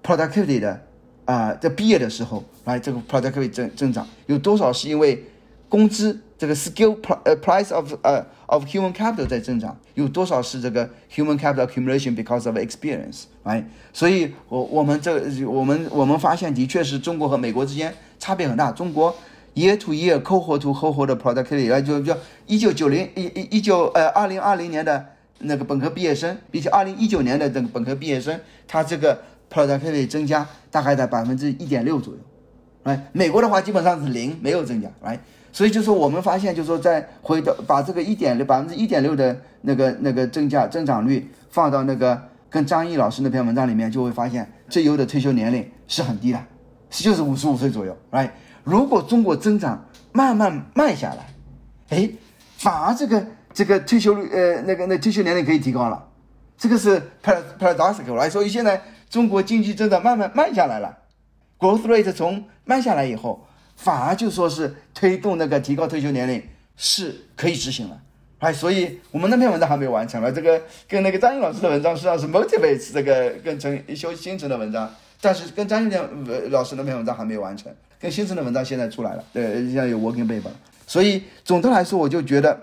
productivity 的啊，在毕业的时候来这个 productivity 增增长，有多少是因为工资？这个 skill price of 呃 of human capital 在增长，有多少是这个 human capital accumulation because of experience，哎，所以我我们这我们我们发现的确是中国和美国之间差别很大。中国 year to year cohort to cohort productivity，呃就就一九九零一一一九呃二零二零年的那个本科毕业生，比起二零一九年的这个本科毕业生，他这个 productivity 增加大概在百分之一点六左右，哎，美国的话基本上是零，没有增加，来。所以就说我们发现，就是说在回到把这个一点六百分之一点六的那个那个增加增长率放到那个跟张毅老师那篇文章里面，就会发现最优的退休年龄是很低的，是就是五十五岁左右。，right？，如果中国增长慢慢慢下来，哎，反而这个这个退休率呃那个那退休年龄可以提高了，这个是 paradoxical 来，所以现在中国经济增长慢慢慢下来了，growth rate 从慢下来以后。反而就说是推动那个提高退休年龄是可以执行了，哎，所以我们那篇文章还没完成了，这个跟那个张英老师的文章实际上是 motivate 这个跟陈修新城的文章，但是跟张英老师那篇文章还没有完成，跟新生的文章现在出来了，对，现在有 working paper，所以总的来说，我就觉得，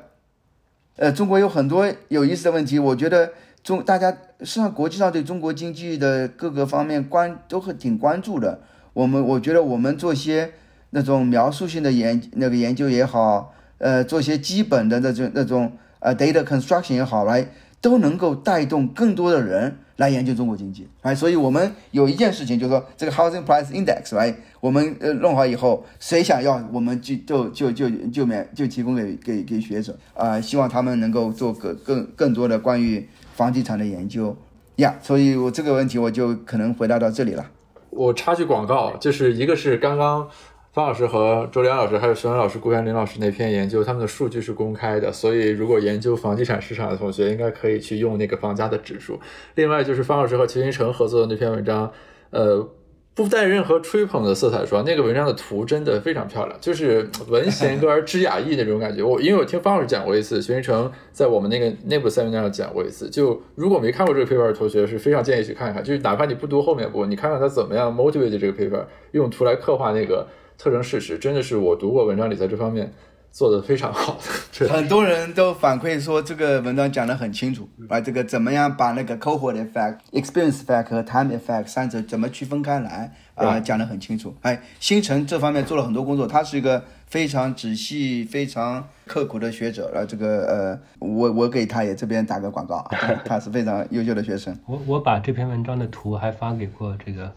呃，中国有很多有意思的问题，我觉得中大家实际上国际上对中国经济的各个方面关都很挺关注的，我们我觉得我们做些。那种描述性的研那个研究也好，呃，做些基本的那种那种呃 data construction 也好，来都能够带动更多的人来研究中国经济，哎，所以我们有一件事情就是说，这个 housing price index，哎我们呃弄好以后，谁想要，我们就就就就就免就提供给给给学者啊，希望他们能够做个更更多的关于房地产的研究呀，所以我这个问题我就可能回答到这里了。我插句广告，就是一个是刚刚。方老师和周良老师还有徐文老师、顾元林老师那篇研究，他们的数据是公开的，所以如果研究房地产市场的同学，应该可以去用那个房价的指数。另外就是方老师和齐云成合作的那篇文章，呃，不带任何吹捧的色彩，说那个文章的图真的非常漂亮，就是文贤歌而知雅意那种感觉。我因为我听方老师讲过一次，齐云成在我们那个内部 seminar 上讲过一次，就如果没看过这个 paper 的同学，是非常建议去看一看，就是哪怕你不读后面部，你看看他怎么样 motivate 这个 paper，用图来刻画那个。特征事实真的是我读过文章里在这方面做的非常好的。很多人都反馈说这个文章讲得很清楚，啊，这个怎么样把那个 cohort effect、experience effect 和 time effect 三者怎么区分开来啊，讲得很清楚。哎，星辰这方面做了很多工作，他是一个非常仔细、非常刻苦的学者。啊，这个呃，我我给他也这边打个广告，他是非常优秀的学生。我我把这篇文章的图还发给过这个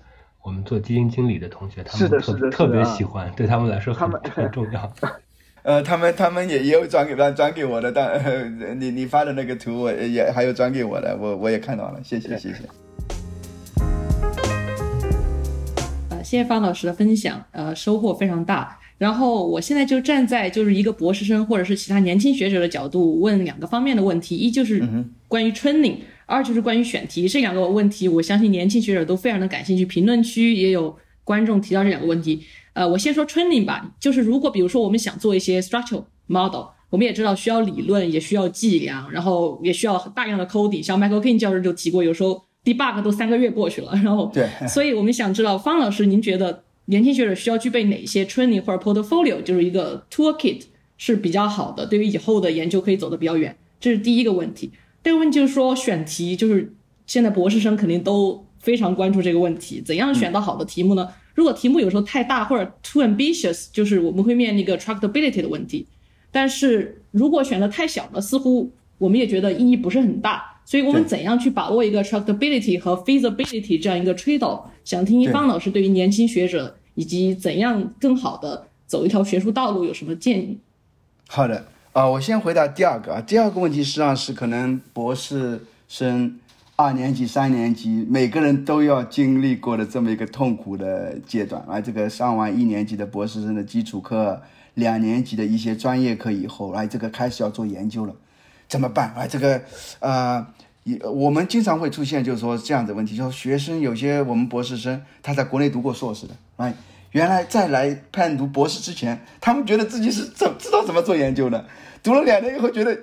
我们做基金经理的同学，他是的们特是的特别喜欢，对他们来说很他们很重要。呃，他们他们也也有转给转转给我的，但、呃、你你发的那个图我也还有转给我的，我我也看到了，谢谢谢谢。呃，谢谢方老师的分享，呃，收获非常大。然后我现在就站在就是一个博士生或者是其他年轻学者的角度问两个方面的问题，一就是关于 training，、二就是关于选题。这两个问题，我相信年轻学者都非常的感兴趣。评论区也有观众提到这两个问题。呃，我先说 training 吧，就是如果比如说我们想做一些 structural model，我们也知道需要理论，也需要计量，然后也需要大量的 coding。像 Michael King 教授就提过，有时候 debug 都三个月过去了，然后对，所以我们想知道方老师，您觉得年轻学者需要具备哪些 training 或者 portfolio，就是一个 toolkit 是比较好的，对于以后的研究可以走得比较远？这是第一个问题。第二个问题就是说选题，就是现在博士生肯定都非常关注这个问题，怎样选到好的题目呢？如果题目有时候太大或者 too ambitious，就是我们会面临一个 tractability 的问题。但是如果选的太小了，似乎我们也觉得意义不是很大。所以我们怎样去把握一个 tractability 和 feasibility 这样一个 trade off？想听一对方老师对于年轻学者以及怎样更好的走一条学术道路有什么建议？好的，啊、我先回答第二个啊。第二个问题实际上是可能博士生二年级、三年级每个人都要经历过的这么一个痛苦的阶段啊。这个上完一年级的博士生的基础课，两年级的一些专业课以后，来这个开始要做研究了，怎么办？啊，这个呃。也我们经常会出现，就是说这样的问题，就是学生有些我们博士生他在国内读过硕士的，哎，原来在来判读博士之前，他们觉得自己是怎知道怎么做研究的，读了两年以后觉得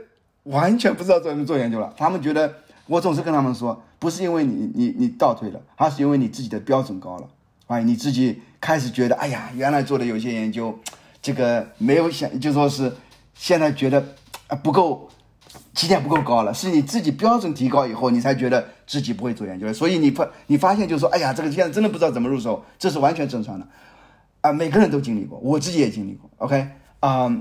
完全不知道怎么做研究了。他们觉得，我总是跟他们说，不是因为你你你倒退了，而是因为你自己的标准高了，哎，你自己开始觉得，哎呀，原来做的有些研究，这个没有想，就说是现在觉得啊不够。起点不够高了，是你自己标准提高以后，你才觉得自己不会做研究了。所以你发你发现就是说，哎呀，这个现在真的不知道怎么入手，这是完全正常的，啊、每个人都经历过，我自己也经历过。OK，啊、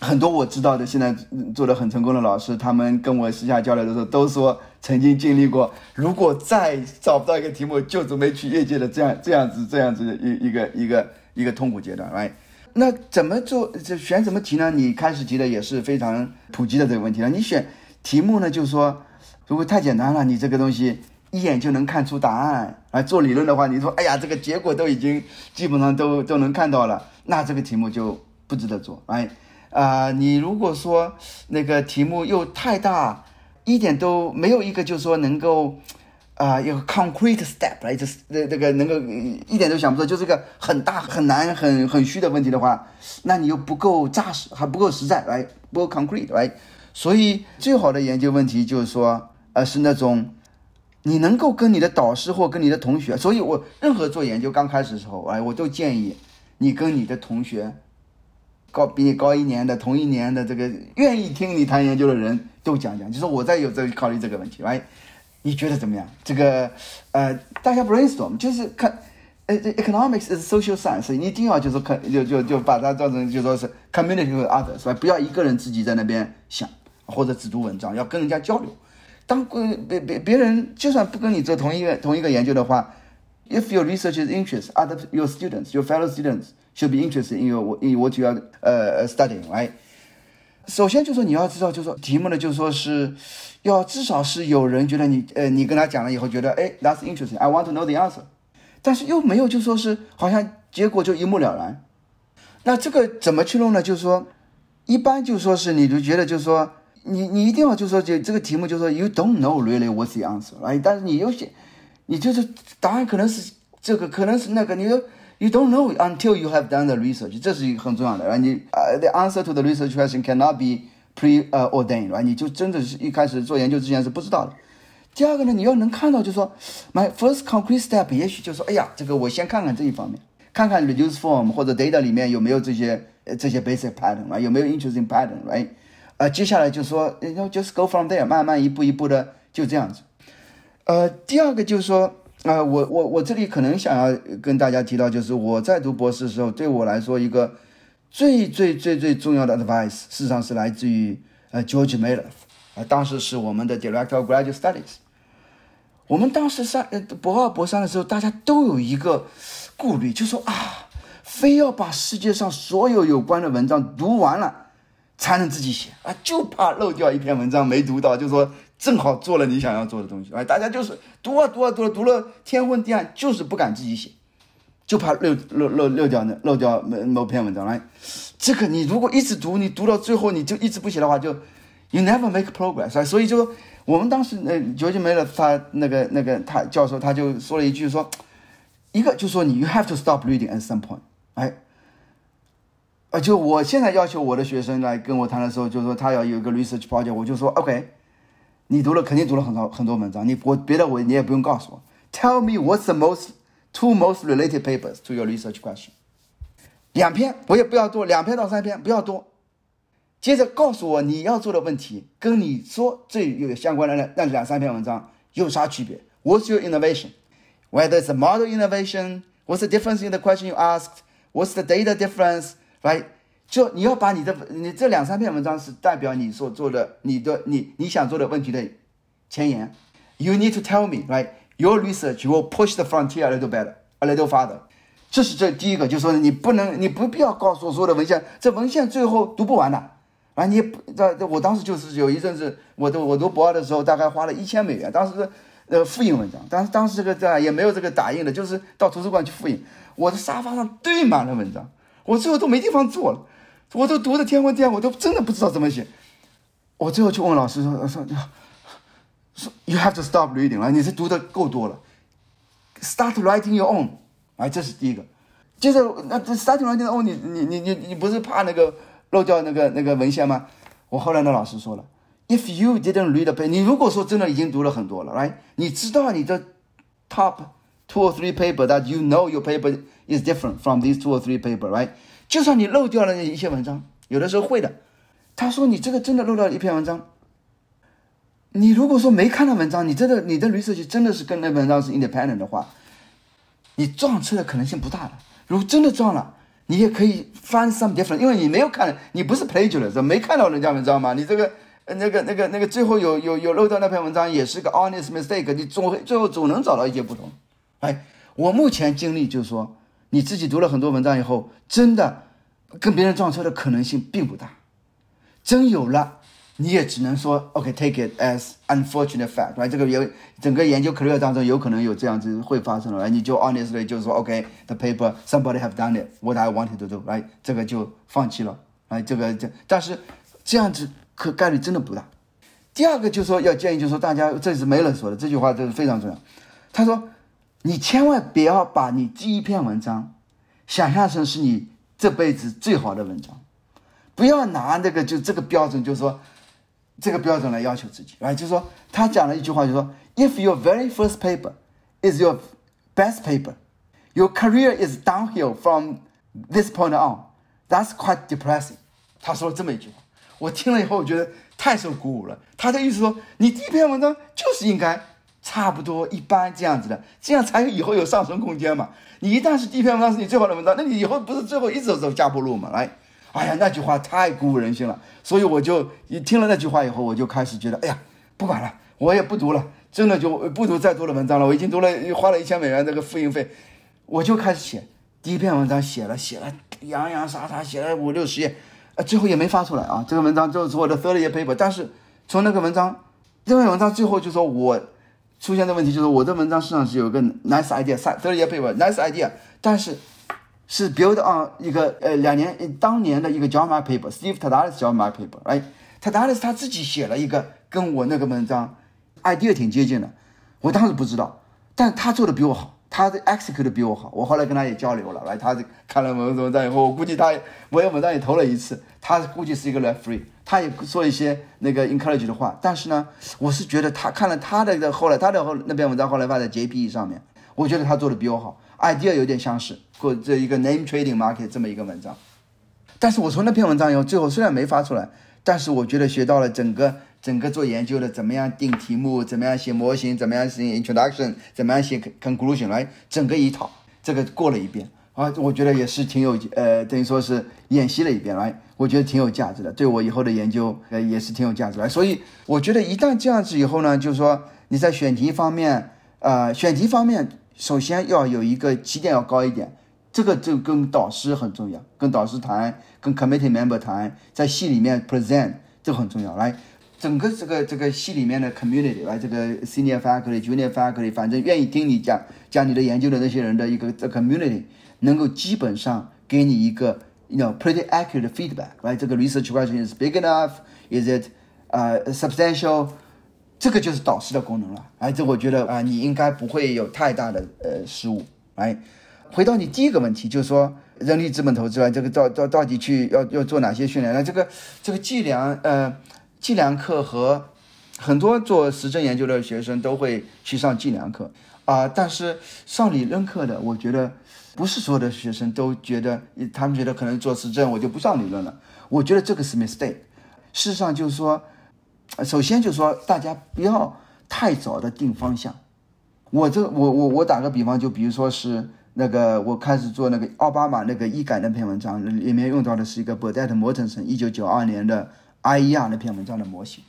很多我知道的现在做的很成功的老师，他们跟我私下交流的时候都说，曾经经历过，如果再找不到一个题目，就准备去业界的这样这样子这样子的一一个一个一个痛苦阶段，right？那怎么做？这选什么题呢？你开始提的也是非常普及的这个问题了。你选题目呢，就是说，如果太简单了，你这个东西一眼就能看出答案。啊，做理论的话，你说，哎呀，这个结果都已经基本上都都能看到了，那这个题目就不值得做。哎，啊、你如果说那个题目又太大，一点都没有一个就是说能够。啊、有 concrete step 来，这这这个能够一点都想不出，就是个很大很难很很虚的问题的话，那你又不够扎实，还不够实在，来不够 concrete，来，所以最好的研究问题就是说，呃，是那种你能够跟你的导师或跟你的同学，所以我任何做研究刚开始的时候，哎，我都建议你跟你的同学，高比你高一年的同一年的这个愿意听你谈研究的人都讲讲，就是我在有在考虑这个问题，来。你觉得怎么样？这个呃，大家 brainstorm 就是看，呃这，economics is social science，你一定要就是看就就就把它当成就说是 community with others，是吧？不要一个人自己在那边想或者只读文章，要跟人家交流。当呃别别别人就算不跟你做同一个同一个研究的话，if your research is interest, other your students, your fellow students should be interested in your in what you are 呃、studying, right? 首先就说你要知道，就说题目呢，就说是要至少是有人觉得你呃，你跟他讲了以后觉得哎，that's interesting，I want to know the answer，但是又没有就说是好像结果就一目了然。那这个怎么去弄呢？就是说，一般就说是你就觉得就是说你你一定要就说这这个题目就说 you don't know really what's the answer，哎，但是你又写，你就是答案可能是这个，可能是那个，你又。You don't know until you have done the research，这是一个很重要的。然后你呃、，the answer to the research question cannot be pre uh ordained，right？你就真的是一开始做研究之前是不知道的。第二个呢，你要能看到，就说，my first concrete step，也许就说，哎呀，这个我先看看这一方面，看看 reduce form 或者 data 里面有没有这些呃这些 basic pattern，right？，有没有 interesting pattern，right？呃，接下来就说，然后 just go from there，慢慢一步一步的就这样子。呃，第二个就是说，啊、我我我这里可能想要跟大家提到，就是我在读博士的时候，对我来说一个最最最最重要的 advice，事实上是来自于呃 George Miller，啊、当时是我们的 Director of Graduate Studies。我们当时上呃博二博三的时候，大家都有一个顾虑，就说啊，非要把世界上所有有关的文章读完了，才能自己写啊，就怕漏掉一篇文章没读到，就说正好做了你想要做的东西，哎，大家就是读啊读啊读啊读了天昏地暗，就是不敢自己写，就怕漏漏漏漏掉那漏掉某某篇文章来。这个你如果一直读，你读到最后你就一直不写的话，就 you never make progress 啊。所以就我们当时呃，卓杰梅勒他那个那个他教授他就说了一句说，一个就说你 you have to stop reading at some point，哎。呃，就我现在要求我的学生来跟我谈的时候，就说他要有一个 research project，我就说 OK，你读了肯定读了很多很多文章，你我别的我你也不用告诉我，Tell me what's the most two most related papers to your research question，两篇我也不要多，两篇到三篇不要多，接着告诉我你要做的问题跟你说最有相关的那那两三篇文章有啥区别？What's your innovation? Whether it's a model innovation, what's the difference in the question you asked? What's the data difference? Right？就你要把你的你这两三篇文章是代表你所做的你的你你想做的问题的前沿。You need to tell me, right? Your research will push the frontier a little better, a little farther. 这是这第一个，就是说你不能，你不必要告诉我所有的文献，这文献最后读不完的。啊，你这这，我当时就是有一阵子，我读我读博二的时候，大概花了一千美元，当时是呃复印文章，当时当时这个这也没有这个打印的，就是到图书馆去复印。我的沙发上堆满了文章，我最后都没地方坐了，我都读的天昏地暗，我都真的不知道怎么写。我最后去问老师说说说，You have to stop reading 了，你是读的够多了，Start writing your own，哎，这是第一个。接着那这 Start writing your own，你你你你你不是怕那个漏掉那个那个文献吗？我后来那老师说了，If you didn't read the paper，你如果说真的已经读了很多了，right？你知道你的 top two or three paper that you know your paper is different from these two or three paper，right？就算你漏掉了一些文章，有的时候会的。他说你这个真的漏掉了一篇文章，你如果说没看到文章，你真的你的 research 真的是跟那文章是 independent 的话，你撞车的可能性不大的。如果真的撞了，你也可以 find some different，因为你没有看，你不是 plagiarist，没看到人家文章嘛，你这个那个那个那个最后有有有漏掉那篇文章也是个 honest mistake，你总会最后总能找到一些不同。哎，我目前经历就是说，你自己读了很多文章以后，真的跟别人撞车的可能性并不大。真有了，你也只能说 OK，take、it as unfortunate fact。来这个有整个研究 career 当中有可能有这样子会发生了，你就 honestly 就是说 OK，the、paper somebody have done it what I wanted to do，right？这个就放弃了，哎，这个这但是这样子可概率真的不大。第二个就是说要建议，就是说大家这是梅勒说的这句话，这是非常重要。他说，你千万不要把你第一篇文章想象成是你这辈子最好的文章。不要拿那个就这个标准，就是说这个标准来要求自己，啊，就是说他讲了一句话，就是说，If your very first paper is your best paper, your career is downhill from this point on. That's quite depressing. 他说了这么一句话，我听了以后，我觉得太受鼓舞了。他的意思说，你第一篇文章就是应该差不多一般这样子的，这样才以后有上升空间嘛。你一旦是第一篇文章是你最好的文章，那你以后不是最后一直走下坡路嘛？来。哎呀，那句话太鼓舞人心了，所以我就一听了那句话以后，我就开始觉得，哎呀，不管了，我也不读了，真的就不读再多的文章了。我已经读了，花了一千美元这个复印费，我就开始写第一篇文章，写了写了洋洋洒洒写了五六十页，呃，最后也没发出来啊。这个文章就是我的 third year paper，但是从那个文章，这篇文章最后就说我出现的问题就是我的文章实际上是有个 nice idea，third year paper，nice idea，但是。是 build on 一个呃两年当年的一个 john paper，Steve Tadalis John Mark paper，哎，Tadalis 他自己写了一个跟我那个文章 idea 挺接近的，我当时不知道，但他做的比我好，他的 execute 比我好，我后来跟他也交流了，来，他看了我的文章以后，我估计他我有文章也投了一次，他估计是一个 referee，他也说一些那个 encourage 的话，但是呢，我是觉得他看了他的后来他的后那篇文章后来发在 JPE 上面，我觉得他做的比我好。idea 有点相似，或这一个 name trading market 这么一个文章。但是我从那篇文章以后，最后虽然没发出来，但是我觉得学到了整个整个做研究的怎么样定题目，怎么样写模型，怎么样写 introduction，怎么样写 conclusion，来整个一套这个过了一遍啊，我觉得也是挺有呃，等于说是演习了一遍来，我觉得挺有价值的，对我以后的研究呃也是挺有价值的。所以我觉得一旦这样子以后呢，就是说你在选题方面，呃，选题方面首先要有一个起点要高一点。这个就跟导师很重要，跟导师谈，跟 committee member 谈，在系里面 present 这很重要。来，整个这个这个系里面的 community，来这个 senior faculty、junior faculty，反正愿意听你讲讲你的研究的那些人的一个 community，能够基本上给你一个 you know pretty accurate feedback。来，这个 research question is big enough？Is it 呃 substantial？这个就是导师的功能了。哎，这我觉得啊，你应该不会有太大的呃失误。来。回到你第一个问题，就是说人力资本投资啊，这个到到到底去要要做哪些训练？那这个这个计量呃计量课和很多做实证研究的学生都会去上计量课啊，但是上理论课的，我觉得不是所有的学生都觉得，他们觉得可能做实证我就不上理论了。我觉得这个是 mistake。事实上就是说，首先就是说大家不要太早的定方向。我这我我我打个比方，就比如说是。那个我开始做那个奥巴马那个医改那篇文章，里面用到的是一个 b u r d e t t 模成成一九九二年的 IER 那篇文章的模型。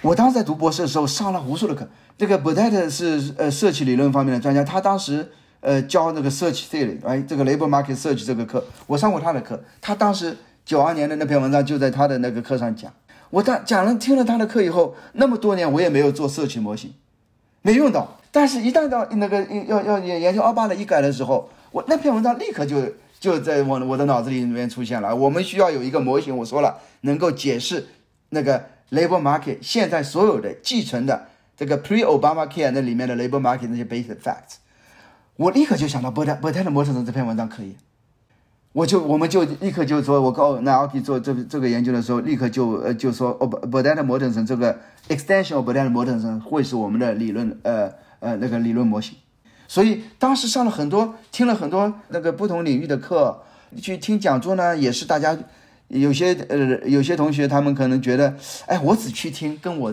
我当时在读博士的时候上了无数的课，这个 Burdett 是呃社区理论方面的专家，他当时呃教那个 Search Theory，哎，这个 Labor Market Search 这个课，我上过他的课，他当时九二年的那篇文章就在他的那个课上讲。我当讲了听了他的课以后，那么多年我也没有做社区模型，没用到。但是，一旦到那个要要研研究奥巴的一改的时候，我那篇文章立刻就就在我我的脑子里面出现了。我们需要有一个模型，我说了，能够解释那个 labor market 现在所有的继承的这个 pre Obama care 那里面的 labor market 那些 basic facts。我立刻就想到波特波特的模型这篇文章可以。我就我们就立刻就说，我告那 OK 做这这个研究的时候，立刻就呃就说哦，波特的模型这个 extension of 波特的模型会是我们的理论呃。呃，那个理论模型，所以当时上了很多，听了很多那个不同领域的课，去听讲座呢，也是大家有些呃有些同学他们可能觉得，哎，我只去听跟我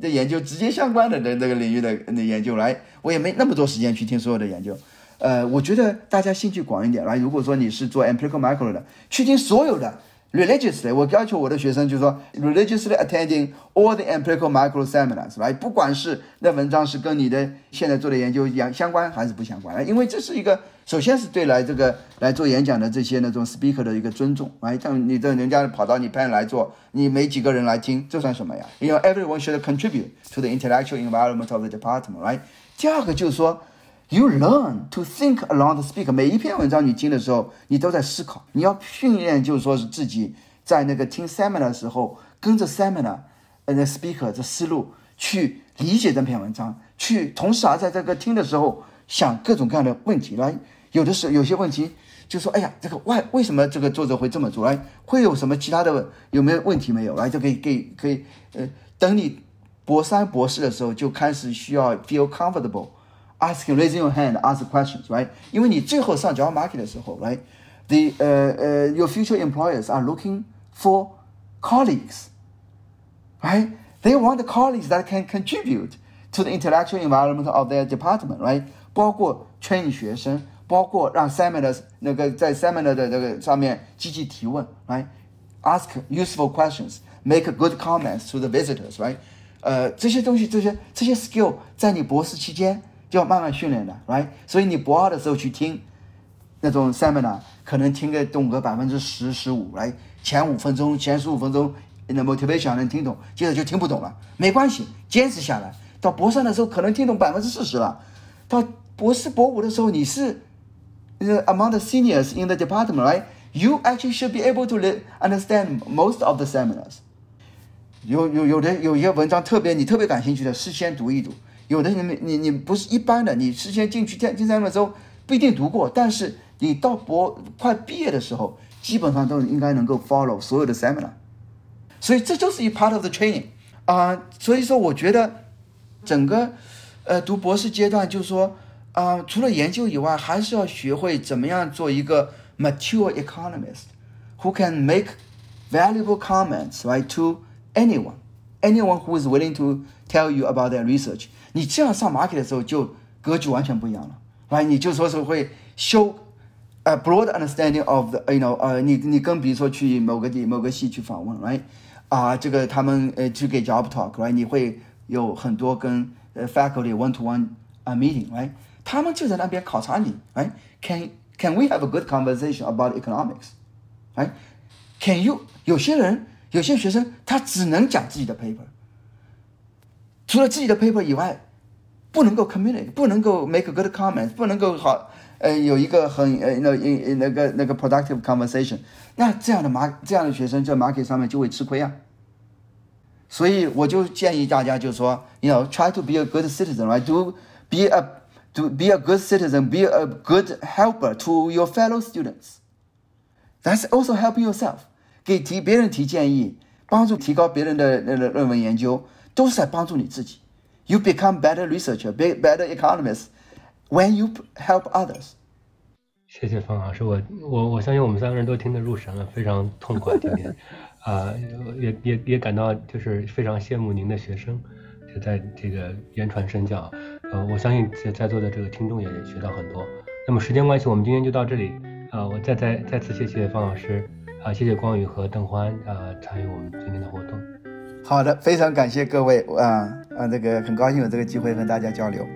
的研究直接相关的那那个领域的那研究来，我也没那么多时间去听所有的研究。呃，我觉得大家兴趣广一点来，如果说你是做 empirical micro 的，去听所有的。religiously，我要求我的学生就是说，religiously attending all the empirical micro seminars，来，不管是那文章是跟你的现在做的研究相相关还是不相关，因为这是一个，首先是对来这个来做演讲的这些那种 speaker 的一个尊重，来，像你这人家跑到你班来做，你没几个人来听，这算什么呀？因为 everyone should contribute to the intellectual environment of the department，right？，第二个就是说。You learn to think along the speaker。每一篇文章你听的时候，你都在思考。你要训练，就是说是自己在那个听 seminar 的时候，跟着 seminar，呃，那 speaker 的思路去理解这篇文章，去同时啊，在这个听的时候想各种各样的问题。来，有的时候有些问题就说，哎呀，这个为为什么这个作者会这么做？来，会有什么其他的有没有问题没有？来，就可以可以可以，呃，等你博三博士的时候就开始需要 feel comfortable。asking raising your hand, ask questions, right? 因为你最后上 job market 的时候，right? The 呃呃 your future employers are looking for colleagues, right? They want the colleagues that can contribute to the intellectual environment of their department, right? 包括 train 学生，包括让 seminar 那个在 seminar 的这个上面积极提问，right? Ask useful questions, make good comments to the visitors, right? 呃，这些东西，这些这些 skill 在你博士期间 就要慢慢训练的，right？所以你博二的时候去听那种 seminar，可能听个懂个百分之十十五，来前五分钟、前十五分钟，那 motivation 能听懂，接着就听不懂了，没关系，坚持下来，到博三的时候可能听懂百分之四十了，到博四、博五的时候，你是 among the seniors in the department，right？You actually should be able to understand most of the seminars。有有有的有一些文章特别你特别感兴趣的，事先读一读。有的人你你不是一般的，你事先进去听听三的时候不一定读过，但是你到博快毕业的时候，基本上都应该能够 follow 所有的 seminar，所以这就是一 part of the training 啊。所以说，我觉得整个呃读博士阶段，就是说啊、除了研究以外，还是要学会怎么样做一个 mature economist who can make valuable comments right to anyone, anyone who is willing to tell you about their research。你这样上 market 的时候，就格局完全不一样了，right？你就说是会 show a broad understanding of the you know 呃，你你跟比如说去某个地某个系去访问，right？啊，这个他们呃去给 job talk，right？你会有很多跟呃 faculty one to one 啊 meeting，right？他们就在那边考察你，right？Can can we have a good conversation about economics？right？Can you 有些人有些学生他只能讲自己的 paper，除了自己的 paper 以外， 不能够 communicate，不能够 make a good comment，不能够好呃有一个很呃那那那个那个 productive conversation，那这样的马这样的学生在 market 上面就会吃亏啊。所以我就建议大家就说，you know try to be a good citizen，right？Do be a to be a good citizen, be a good helper to your fellow students. That's also helping yourself. 给提别人提建议，帮助提高别人的那个论文研究，都是在帮助你自己。 You become better researcher, be better economist when you help others. 谢谢方老师，我我我相信我们三个人都听得入神了，非常痛快今天，啊、也也也感到就是非常羡慕您的学生，就在这个言传身教，呃，我相信在在座的这个听众也学到很多。那么时间关系，我们今天就到这里，啊、我再再再次谢谢方老师，啊、谢谢光宇和邓欢啊、参与我们今天的活动。好的，非常感谢各位啊啊，这个很高兴有这个机会和大家交流。